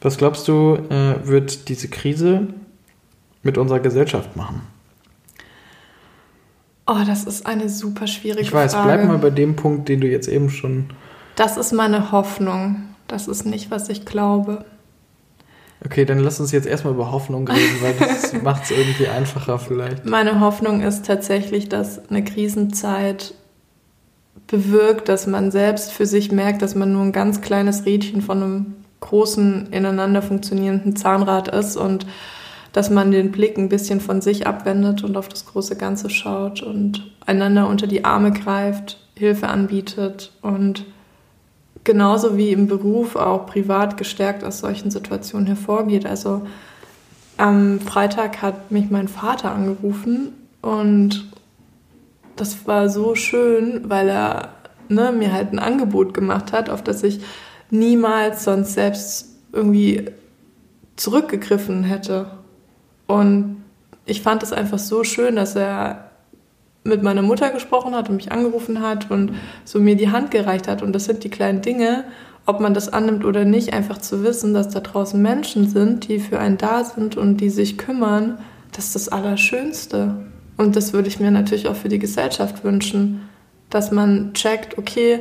was glaubst du, äh, wird diese Krise mit unserer Gesellschaft machen? Oh, das ist eine super schwierige Frage. Ich weiß, Frage. bleib mal bei dem Punkt, den du jetzt eben schon. Das ist meine Hoffnung. Das ist nicht, was ich glaube. Okay, dann lass uns jetzt erstmal über Hoffnung reden, weil das macht es irgendwie einfacher vielleicht. Meine Hoffnung ist tatsächlich, dass eine Krisenzeit bewirkt, dass man selbst für sich merkt, dass man nur ein ganz kleines Rädchen von einem großen, ineinander funktionierenden Zahnrad ist und dass man den Blick ein bisschen von sich abwendet und auf das große Ganze schaut und einander unter die Arme greift, Hilfe anbietet und genauso wie im Beruf auch privat gestärkt aus solchen Situationen hervorgeht. Also am Freitag hat mich mein Vater angerufen und das war so schön, weil er ne, mir halt ein Angebot gemacht hat, auf das ich niemals sonst selbst irgendwie zurückgegriffen hätte. Und ich fand es einfach so schön, dass er mit meiner Mutter gesprochen hat und mich angerufen hat und so mir die Hand gereicht hat. Und das sind die kleinen Dinge, ob man das annimmt oder nicht, einfach zu wissen, dass da draußen Menschen sind, die für einen da sind und die sich kümmern, das ist das Allerschönste. Und das würde ich mir natürlich auch für die Gesellschaft wünschen, dass man checkt, okay,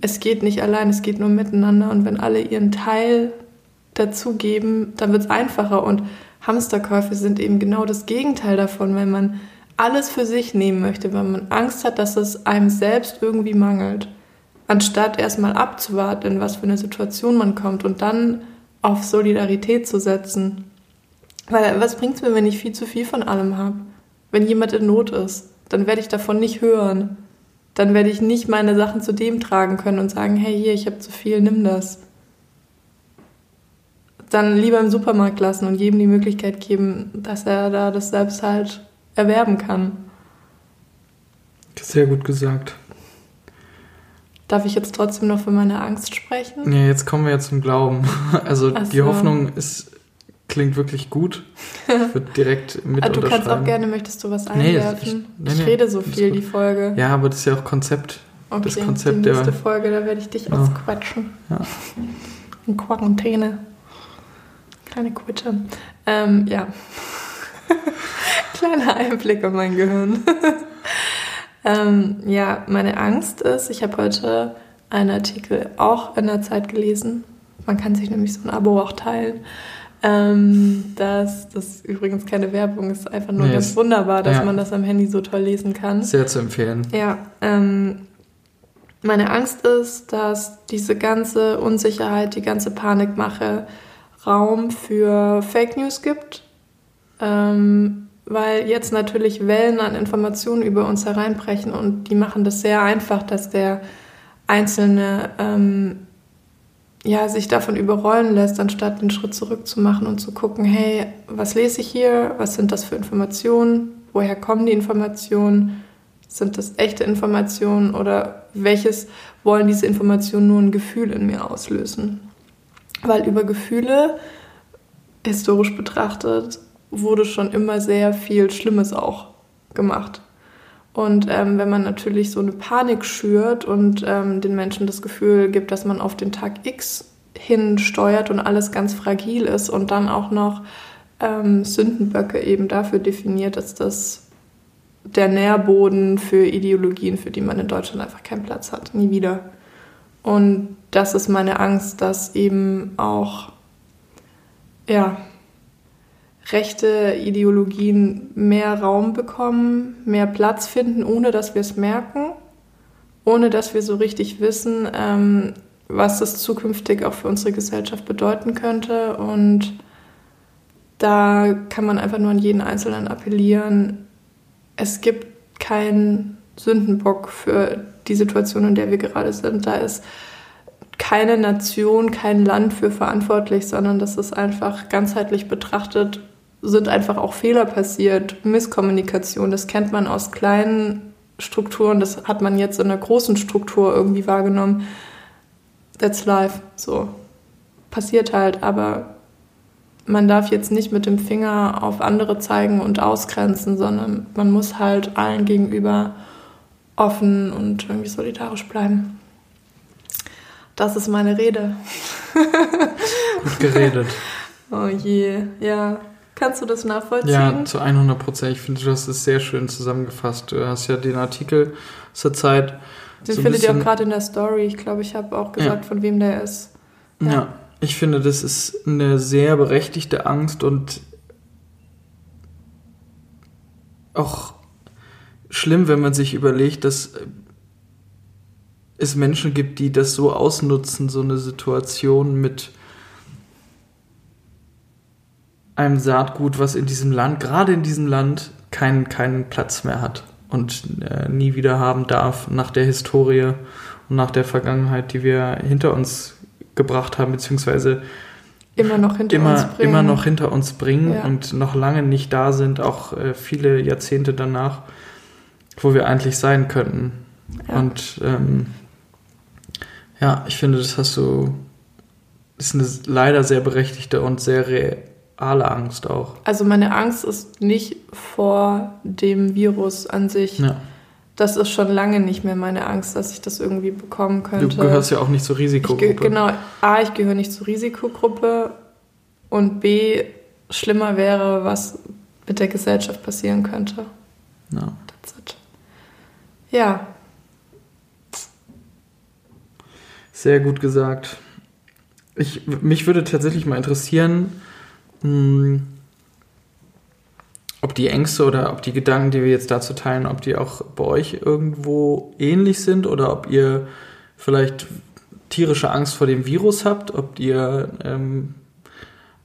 es geht nicht allein, es geht nur miteinander. Und wenn alle ihren Teil dazugeben, dann wird es einfacher. Und Hamsterkäufe sind eben genau das Gegenteil davon, wenn man alles für sich nehmen möchte, weil man Angst hat, dass es einem selbst irgendwie mangelt. Anstatt erstmal abzuwarten, in was für eine Situation man kommt und dann auf Solidarität zu setzen. Weil was bringt es mir, wenn ich viel zu viel von allem habe? Wenn jemand in Not ist, dann werde ich davon nicht hören. Dann werde ich nicht meine Sachen zu dem tragen können und sagen, hey, hier, ich habe zu viel, nimm das. Dann lieber im Supermarkt lassen und jedem die Möglichkeit geben, dass er da das selbst halt erwerben kann. Sehr gut gesagt. Darf ich jetzt trotzdem noch für meine Angst sprechen? Ja, jetzt kommen wir ja zum Glauben. Also so. die Hoffnung ist, klingt wirklich gut. Ich würde direkt mit ah, Du kannst auch gerne, möchtest du was einwerfen? Nee, ich, nee, ich rede so viel, die Folge. Ja, aber das ist ja auch Konzept. Okay, das Konzept die nächste der, Folge, da werde ich dich ja. ausquatschen. Ja. In Quarantäne. Kleine Quitte. Ähm, ja. Kleiner Einblick in mein Gehirn. ähm, ja, meine Angst ist, ich habe heute einen Artikel auch in der Zeit gelesen. Man kann sich nämlich so ein Abo auch teilen. Ähm, das, das übrigens keine Werbung ist, einfach nur nee, ganz wunderbar, dass ja. man das am Handy so toll lesen kann. Sehr zu empfehlen. Ja, ähm, meine Angst ist, dass diese ganze Unsicherheit, die ganze Panikmache Raum für Fake News gibt. Ähm, weil jetzt natürlich Wellen an Informationen über uns hereinbrechen und die machen das sehr einfach, dass der Einzelne ähm, ja, sich davon überrollen lässt, anstatt den Schritt zurück zu machen und zu gucken, hey, was lese ich hier? Was sind das für Informationen? Woher kommen die Informationen? Sind das echte Informationen oder welches wollen diese Informationen nur ein Gefühl in mir auslösen? Weil über Gefühle, historisch betrachtet, wurde schon immer sehr viel Schlimmes auch gemacht. Und ähm, wenn man natürlich so eine Panik schürt und ähm, den Menschen das Gefühl gibt, dass man auf den Tag X hinsteuert und alles ganz fragil ist und dann auch noch ähm, Sündenböcke eben dafür definiert, dass das der Nährboden für Ideologien, für die man in Deutschland einfach keinen Platz hat, nie wieder. Und das ist meine Angst, dass eben auch ja, rechte Ideologien mehr Raum bekommen, mehr Platz finden, ohne dass wir es merken, ohne dass wir so richtig wissen, ähm, was das zukünftig auch für unsere Gesellschaft bedeuten könnte. Und da kann man einfach nur an jeden Einzelnen appellieren. Es gibt kein Sündenbock für die Situation, in der wir gerade sind. Da ist keine Nation, kein Land für verantwortlich, sondern das ist einfach ganzheitlich betrachtet, sind einfach auch Fehler passiert, Misskommunikation. Das kennt man aus kleinen Strukturen, das hat man jetzt in einer großen Struktur irgendwie wahrgenommen. That's life. So. Passiert halt, aber man darf jetzt nicht mit dem Finger auf andere zeigen und ausgrenzen, sondern man muss halt allen gegenüber offen und irgendwie solidarisch bleiben. Das ist meine Rede. Gut geredet. oh je, ja. Kannst du das nachvollziehen? Ja, zu 100 Prozent. Ich finde, du hast es sehr schön zusammengefasst. Du hast ja den Artikel zur Zeit. Den so findet ihr auch gerade in der Story. Ich glaube, ich habe auch gesagt, ja. von wem der ist. Ja. ja, ich finde, das ist eine sehr berechtigte Angst und auch schlimm, wenn man sich überlegt, dass es Menschen gibt, die das so ausnutzen, so eine Situation mit einem Saatgut, was in diesem Land, gerade in diesem Land, keinen, keinen Platz mehr hat und äh, nie wieder haben darf nach der Historie und nach der Vergangenheit, die wir hinter uns gebracht haben, beziehungsweise immer noch hinter immer, uns bringen. Immer noch hinter uns bringen ja. und noch lange nicht da sind, auch äh, viele Jahrzehnte danach, wo wir eigentlich sein könnten. Ja. Und ähm, ja, ich finde, das hast du, ist eine leider sehr berechtigte und sehr reale Angst auch. Also meine Angst ist nicht vor dem Virus an sich. Ja. Das ist schon lange nicht mehr meine Angst, dass ich das irgendwie bekommen könnte. Du gehörst ja auch nicht zur Risikogruppe. Genau, A, ich gehöre nicht zur Risikogruppe und B, schlimmer wäre, was mit der Gesellschaft passieren könnte. No. That's it. Ja. Sehr gut gesagt. Ich, mich würde tatsächlich mal interessieren, hm, ob die Ängste oder ob die Gedanken, die wir jetzt dazu teilen, ob die auch bei euch irgendwo ähnlich sind oder ob ihr vielleicht tierische Angst vor dem Virus habt, ob ihr ähm,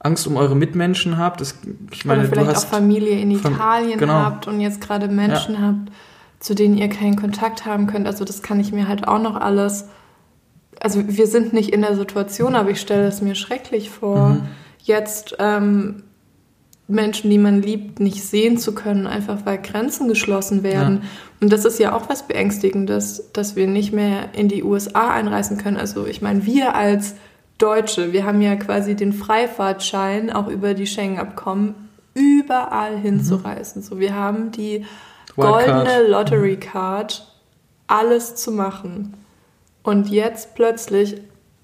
Angst um eure Mitmenschen habt. Das, ich meine, oder vielleicht du hast auch Familie in Italien genau. habt und jetzt gerade Menschen ja. habt, zu denen ihr keinen Kontakt haben könnt. Also das kann ich mir halt auch noch alles. Also wir sind nicht in der Situation, aber ich stelle es mir schrecklich vor. Mhm jetzt ähm, Menschen, die man liebt, nicht sehen zu können, einfach weil Grenzen geschlossen werden. Ja. Und das ist ja auch was Beängstigendes, dass wir nicht mehr in die USA einreisen können. Also ich meine, wir als Deutsche, wir haben ja quasi den Freifahrtschein auch über die Schengen-Abkommen überall hinzureisen. Mhm. So, wir haben die goldene Lottery Card, alles zu machen. Und jetzt plötzlich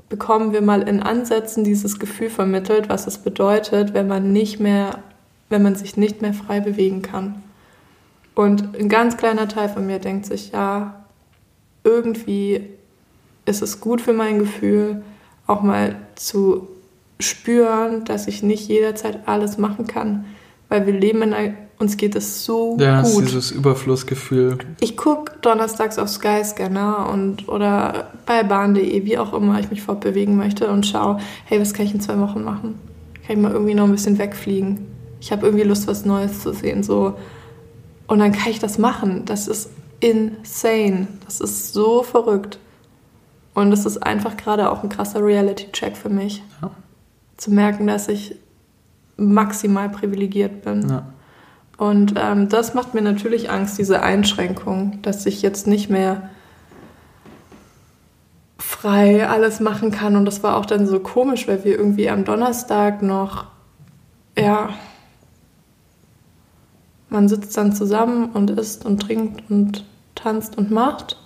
bekommen wir mal in Ansätzen dieses Gefühl vermittelt, was es bedeutet, wenn man nicht mehr, wenn man sich nicht mehr frei bewegen kann. Und ein ganz kleiner Teil von mir denkt sich, ja, irgendwie ist es gut für mein Gefühl, auch mal zu spüren, dass ich nicht jederzeit alles machen kann, weil wir leben in einer uns geht es so ja, gut. Ja, dieses Überflussgefühl. Ich gucke donnerstags auf Skyscanner und oder bei bahn.de, wie auch immer ich mich fortbewegen möchte und schaue, hey, was kann ich in zwei Wochen machen? Kann ich mal irgendwie noch ein bisschen wegfliegen? Ich habe irgendwie Lust, was Neues zu sehen. So. Und dann kann ich das machen. Das ist insane. Das ist so verrückt. Und das ist einfach gerade auch ein krasser Reality-Check für mich. Ja. Zu merken, dass ich maximal privilegiert bin. Ja. Und ähm, das macht mir natürlich Angst, diese Einschränkung, dass ich jetzt nicht mehr frei alles machen kann. Und das war auch dann so komisch, weil wir irgendwie am Donnerstag noch, ja, man sitzt dann zusammen und isst und trinkt und tanzt und macht.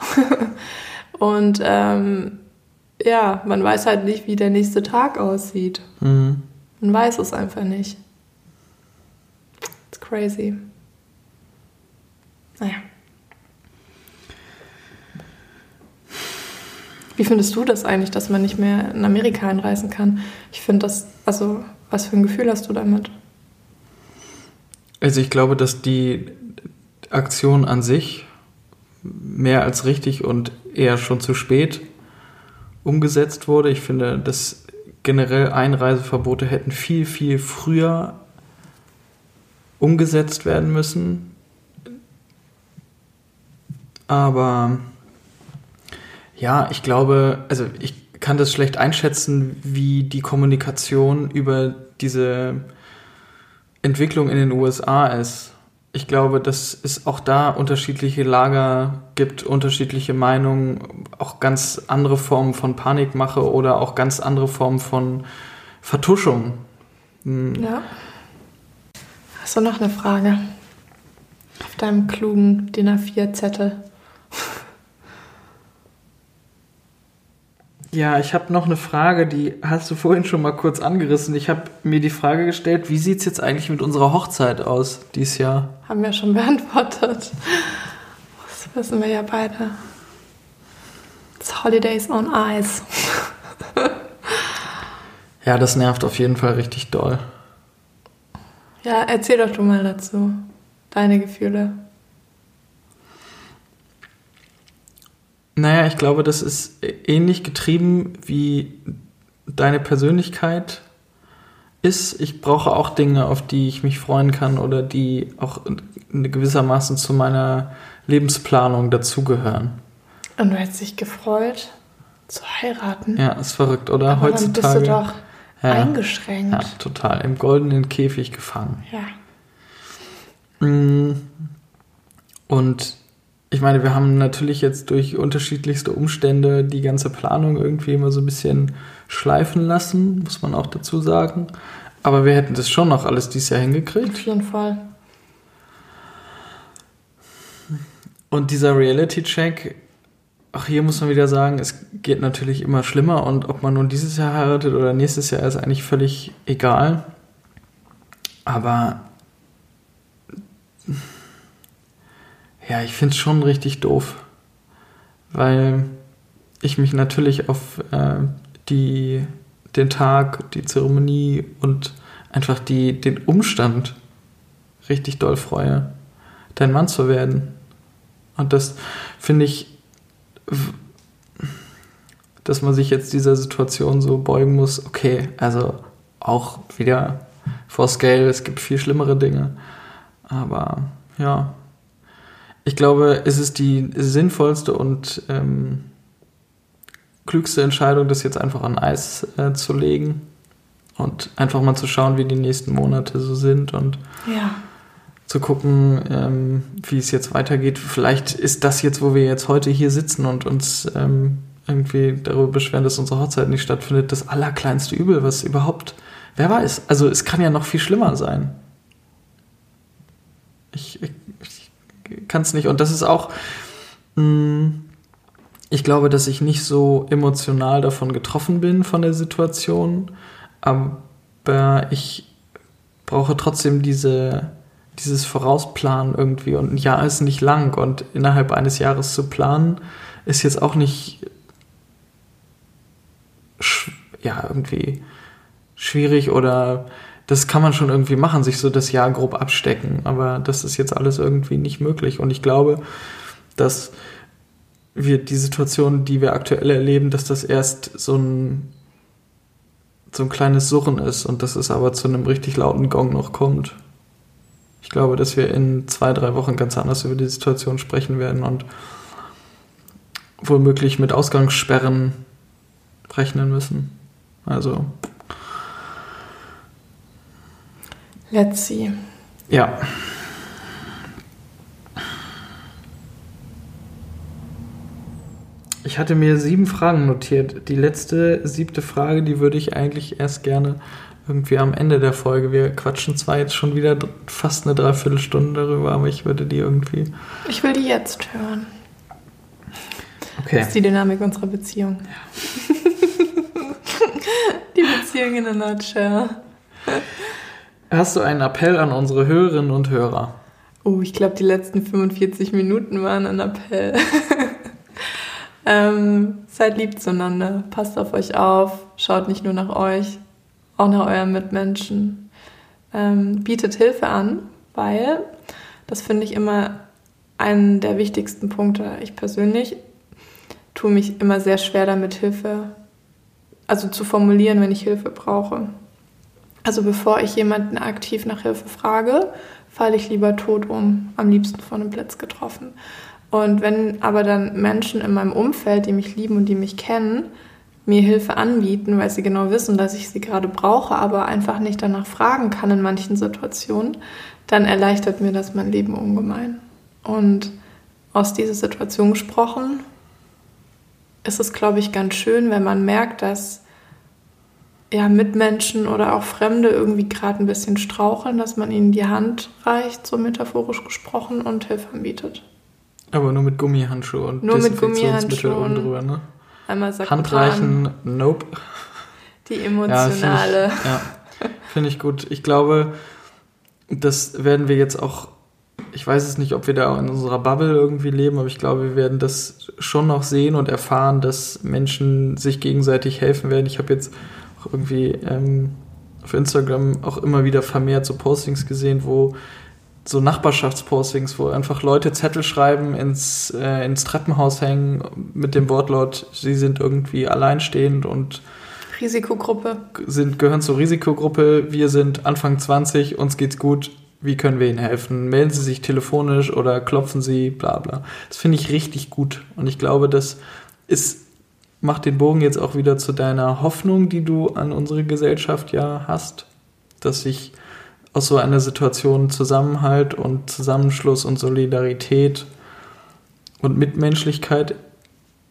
und ähm, ja, man weiß halt nicht, wie der nächste Tag aussieht. Mhm. Man weiß es einfach nicht crazy. Naja. Wie findest du das eigentlich, dass man nicht mehr in Amerika einreisen kann? Ich finde das, also, was für ein Gefühl hast du damit? Also, ich glaube, dass die Aktion an sich mehr als richtig und eher schon zu spät umgesetzt wurde. Ich finde, dass generell Einreiseverbote hätten viel, viel früher umgesetzt werden müssen. Aber ja, ich glaube, also ich kann das schlecht einschätzen, wie die Kommunikation über diese Entwicklung in den USA ist. Ich glaube, dass es auch da unterschiedliche Lager gibt, unterschiedliche Meinungen, auch ganz andere Formen von Panikmache oder auch ganz andere Formen von Vertuschung. Hm. Ja. Hast du noch eine Frage? Auf deinem klugen DIN A4-Zettel. Ja, ich habe noch eine Frage, die hast du vorhin schon mal kurz angerissen. Ich habe mir die Frage gestellt, wie sieht es jetzt eigentlich mit unserer Hochzeit aus dieses Jahr? Haben wir schon beantwortet. Das wissen wir ja beide. It's Holidays on Ice. ja, das nervt auf jeden Fall richtig doll. Ja, erzähl doch du mal dazu. Deine Gefühle. Naja, ich glaube, das ist ähnlich getrieben wie deine Persönlichkeit ist. Ich brauche auch Dinge, auf die ich mich freuen kann oder die auch gewissermaßen zu meiner Lebensplanung dazugehören. Und du hättest dich gefreut, zu heiraten. Ja, ist verrückt, oder? Aber Heutzutage. Dann bist du doch ja, eingeschränkt. Ja, total. Im goldenen Käfig gefangen. Ja. Mm. Und ich meine, wir haben natürlich jetzt durch unterschiedlichste Umstände die ganze Planung irgendwie immer so ein bisschen schleifen lassen, muss man auch dazu sagen. Aber wir hätten das schon noch alles dieses Jahr hingekriegt. Auf jeden Fall. Und dieser Reality-Check, auch hier muss man wieder sagen, es geht natürlich immer schlimmer und ob man nun dieses Jahr heiratet oder nächstes Jahr ist eigentlich völlig egal. Aber ja, ich finde es schon richtig doof, weil ich mich natürlich auf äh, die, den Tag, die Zeremonie und einfach die, den Umstand richtig doll freue, dein Mann zu werden. Und das finde ich, dass man sich jetzt dieser Situation so beugen muss, okay, also auch wieder vor Scale, es gibt viel schlimmere Dinge. Aber ja, ich glaube, es ist die sinnvollste und ähm, klügste Entscheidung, das jetzt einfach an Eis äh, zu legen und einfach mal zu schauen, wie die nächsten Monate so sind und ja. Zu gucken, ähm, wie es jetzt weitergeht. Vielleicht ist das jetzt, wo wir jetzt heute hier sitzen und uns ähm, irgendwie darüber beschweren, dass unsere Hochzeit nicht stattfindet, das allerkleinste Übel, was überhaupt, wer weiß. Also es kann ja noch viel schlimmer sein. Ich, ich, ich kann es nicht. Und das ist auch, mh, mm, ich glaube, dass ich nicht so emotional davon getroffen bin von der Situation, aber ich brauche trotzdem diese, dieses Vorausplanen irgendwie. Und ein Jahr ist nicht lang und innerhalb eines Jahres zu planen, ist jetzt auch nicht ja, irgendwie schwierig oder das kann man schon irgendwie machen, sich so das Jahr grob abstecken. Aber das ist jetzt alles irgendwie nicht möglich. Und ich glaube, dass wir die Situation, die wir aktuell erleben, dass das erst so ein, so ein kleines Surren ist und dass es aber zu einem richtig lauten Gong noch kommt. Ich glaube, dass wir in zwei, drei Wochen ganz anders über die Situation sprechen werden und womöglich mit Ausgangssperren rechnen müssen. Also Let's see. Ja. Ich hatte mir sieben Fragen notiert. Die letzte, siebte Frage, die würde ich eigentlich erst gerne irgendwie am Ende der Folge. Wir quatschen zwar jetzt schon wieder fast eine Dreiviertelstunde darüber, aber ich würde die irgendwie. Ich will die jetzt hören. Okay. Das ist die Dynamik unserer Beziehung. Ja. die Beziehung in a nutshell. Hast du einen Appell an unsere Hörerinnen und Hörer? Oh, ich glaube, die letzten 45 Minuten waren ein Appell. ähm, seid lieb zueinander, passt auf euch auf, schaut nicht nur nach euch, auch nach euren Mitmenschen. Ähm, bietet Hilfe an, weil das finde ich immer einen der wichtigsten Punkte. Ich persönlich tue mich immer sehr schwer damit, Hilfe, also zu formulieren, wenn ich Hilfe brauche. Also bevor ich jemanden aktiv nach Hilfe frage, falle ich lieber tot um, am liebsten von einem Blitz getroffen. Und wenn aber dann Menschen in meinem Umfeld, die mich lieben und die mich kennen, mir Hilfe anbieten, weil sie genau wissen, dass ich sie gerade brauche, aber einfach nicht danach fragen kann in manchen Situationen, dann erleichtert mir das mein Leben ungemein. Und aus dieser Situation gesprochen, ist es, glaube ich, ganz schön, wenn man merkt, dass ja, Mitmenschen oder auch Fremde irgendwie gerade ein bisschen straucheln, dass man ihnen die Hand reicht, so metaphorisch gesprochen, und Hilfe anbietet. Aber nur mit Gummihandschuhe und nur mit Gummihandschuhen oben drüber, ne? Einmal sagt Handreichen, nope. Die emotionale. Ja, ja finde ich gut. Ich glaube, das werden wir jetzt auch ich weiß es nicht, ob wir da in unserer Bubble irgendwie leben, aber ich glaube, wir werden das schon noch sehen und erfahren, dass Menschen sich gegenseitig helfen werden. Ich habe jetzt auch irgendwie ähm, auf Instagram auch immer wieder vermehrt so Postings gesehen, wo so Nachbarschaftspostings, wo einfach Leute Zettel schreiben, ins, äh, ins Treppenhaus hängen mit dem Wortlaut, sie sind irgendwie alleinstehend und Risikogruppe. Sind, gehören zur Risikogruppe, wir sind Anfang 20, uns geht's gut, wie können wir Ihnen helfen? Melden Sie sich telefonisch oder klopfen Sie, bla bla. Das finde ich richtig gut. Und ich glaube, das ist, macht den Bogen jetzt auch wieder zu deiner Hoffnung, die du an unsere Gesellschaft ja hast, dass sich aus so einer Situation Zusammenhalt und Zusammenschluss und Solidarität und Mitmenschlichkeit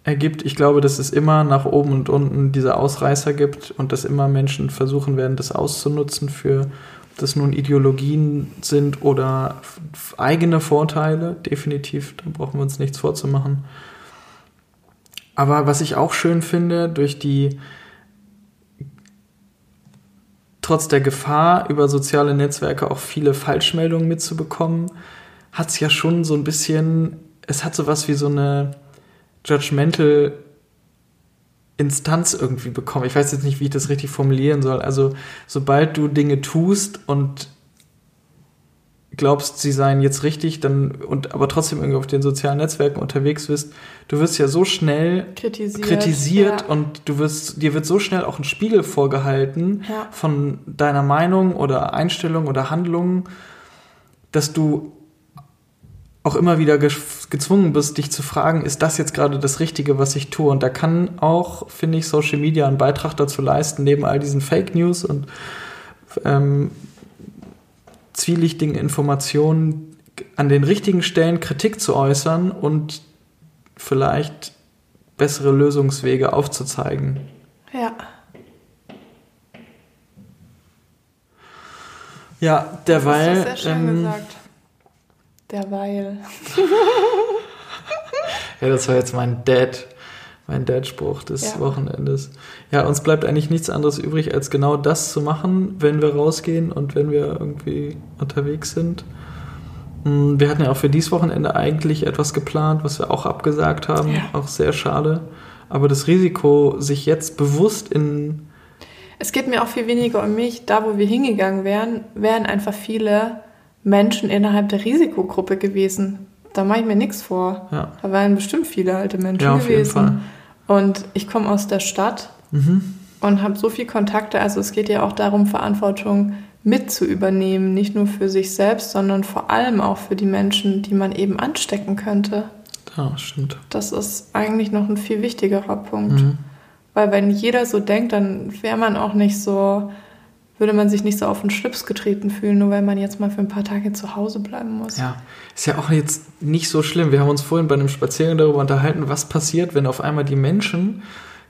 ergibt. Ich glaube, dass es immer nach oben und unten diese Ausreißer gibt und dass immer Menschen versuchen werden, das auszunutzen für das nun Ideologien sind oder eigene Vorteile, definitiv, da brauchen wir uns nichts vorzumachen. Aber was ich auch schön finde, durch die, trotz der Gefahr, über soziale Netzwerke auch viele Falschmeldungen mitzubekommen, hat es ja schon so ein bisschen, es hat sowas wie so eine judgmental Instanz irgendwie bekommen. Ich weiß jetzt nicht, wie ich das richtig formulieren soll. Also, sobald du Dinge tust und glaubst, sie seien jetzt richtig, dann und aber trotzdem irgendwie auf den sozialen Netzwerken unterwegs bist, du wirst ja so schnell kritisiert, kritisiert ja. und du wirst dir wird so schnell auch ein Spiegel vorgehalten ja. von deiner Meinung oder Einstellung oder Handlung, dass du auch immer wieder gezwungen bist, dich zu fragen, ist das jetzt gerade das Richtige, was ich tue? Und da kann auch, finde ich, Social Media einen Beitrag dazu leisten, neben all diesen Fake News und ähm, zwielichtigen Informationen an den richtigen Stellen Kritik zu äußern und vielleicht bessere Lösungswege aufzuzeigen. Ja. Ja, derweil. Das ist sehr schön ähm, gesagt. Derweil. ja, das war jetzt mein Dad, mein Dad-Spruch des ja. Wochenendes. Ja, uns bleibt eigentlich nichts anderes übrig, als genau das zu machen, wenn wir rausgehen und wenn wir irgendwie unterwegs sind. Hm, wir hatten ja auch für dieses Wochenende eigentlich etwas geplant, was wir auch abgesagt haben. Ja. Auch sehr schade. Aber das Risiko, sich jetzt bewusst in. Es geht mir auch viel weniger um mich. Da, wo wir hingegangen wären, wären einfach viele Menschen innerhalb der Risikogruppe gewesen. Da mache ich mir nichts vor. Ja. Da waren bestimmt viele alte Menschen ja, auf gewesen. Jeden Fall. Und ich komme aus der Stadt mhm. und habe so viele Kontakte. Also es geht ja auch darum, Verantwortung mit zu übernehmen, nicht nur für sich selbst, sondern vor allem auch für die Menschen, die man eben anstecken könnte. Ja, stimmt. Das ist eigentlich noch ein viel wichtigerer Punkt. Mhm. Weil wenn jeder so denkt, dann wäre man auch nicht so würde man sich nicht so auf den Schlips getreten fühlen, nur weil man jetzt mal für ein paar Tage zu Hause bleiben muss. Ja, ist ja auch jetzt nicht so schlimm. Wir haben uns vorhin bei einem Spaziergang darüber unterhalten, was passiert, wenn auf einmal die Menschen,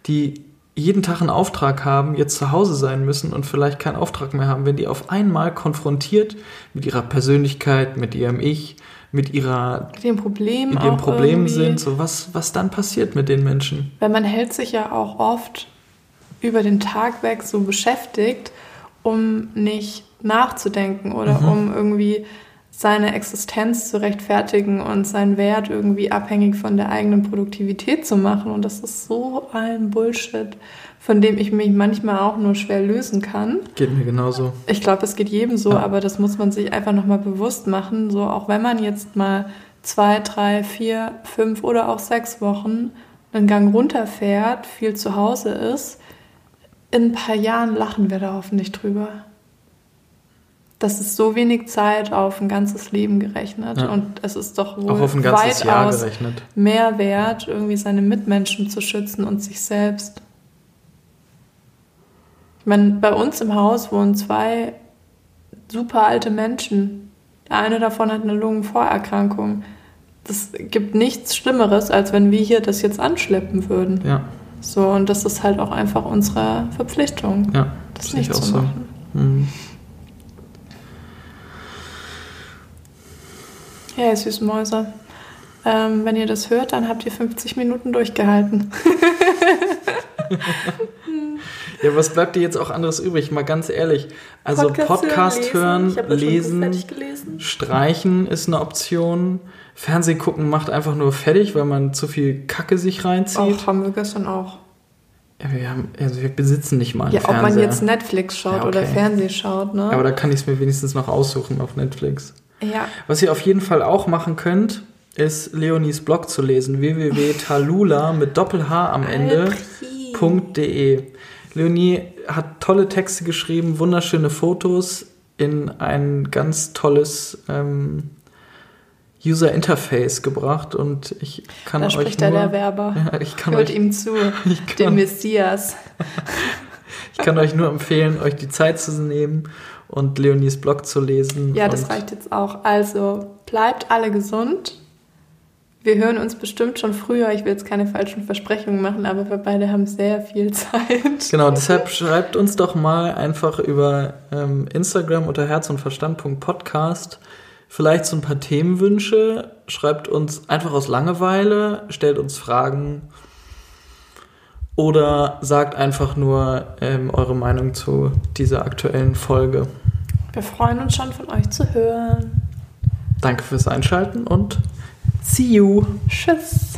die jeden Tag einen Auftrag haben, jetzt zu Hause sein müssen und vielleicht keinen Auftrag mehr haben, wenn die auf einmal konfrontiert mit ihrer Persönlichkeit, mit ihrem Ich, mit ihrer mit dem Problem mit dem Problem sind, so was was dann passiert mit den Menschen. Weil man hält sich ja auch oft über den Tag weg so beschäftigt um nicht nachzudenken oder mhm. um irgendwie seine Existenz zu rechtfertigen und seinen Wert irgendwie abhängig von der eigenen Produktivität zu machen. Und das ist so ein Bullshit, von dem ich mich manchmal auch nur schwer lösen kann. Geht mir genauso. Ich glaube, es geht jedem so, ja. aber das muss man sich einfach nochmal bewusst machen. So, auch wenn man jetzt mal zwei, drei, vier, fünf oder auch sechs Wochen einen Gang runterfährt, viel zu Hause ist, in ein paar Jahren lachen wir da hoffentlich drüber. das ist so wenig Zeit auf ein ganzes Leben gerechnet. Ja. Und es ist doch wohl weitaus mehr wert, irgendwie seine Mitmenschen zu schützen und sich selbst. Ich meine, bei uns im Haus wohnen zwei super alte Menschen. Der eine davon hat eine Lungenvorerkrankung. Das gibt nichts Schlimmeres, als wenn wir hier das jetzt anschleppen würden. Ja. So, und das ist halt auch einfach unsere Verpflichtung, ja, das, nicht zu machen. So. Mhm. Ja, ihr süßen Mäuse. Ähm, wenn ihr das hört, dann habt ihr 50 Minuten durchgehalten. ja, was bleibt dir jetzt auch anderes übrig? Mal ganz ehrlich. Also Podcast, Podcast hören, lesen, lesen streichen ist eine Option. Fernsehen gucken macht einfach nur fertig, weil man zu viel Kacke sich reinzieht. Auch haben wir gestern auch. Ja, wir, haben, also wir besitzen nicht mal einen Ja, Fernseher. ob man jetzt Netflix schaut ja, okay. oder Fernsehen schaut, ne? Aber da kann ich es mir wenigstens noch aussuchen auf Netflix. Ja. Was ihr auf jeden Fall auch machen könnt, ist Leonies Blog zu lesen. www.talula mit Doppel-H am Ende.de. Leonie hat tolle Texte geschrieben, wunderschöne Fotos in ein ganz tolles ähm, User Interface gebracht und ich kann da euch spricht nur, der Werber. Ja, ich kann Hört euch, ihm zu, kann, dem Messias. ich kann euch nur empfehlen, euch die Zeit zu nehmen und Leonies Blog zu lesen. Ja, das reicht jetzt auch. Also bleibt alle gesund. Wir hören uns bestimmt schon früher. Ich will jetzt keine falschen Versprechungen machen, aber wir beide haben sehr viel Zeit. Genau, deshalb schreibt uns doch mal einfach über ähm, Instagram unter herz und verstand.podcast vielleicht so ein paar Themenwünsche. Schreibt uns einfach aus Langeweile, stellt uns Fragen oder sagt einfach nur ähm, eure Meinung zu dieser aktuellen Folge. Wir freuen uns schon von euch zu hören. Danke fürs Einschalten und See you. Tschüss.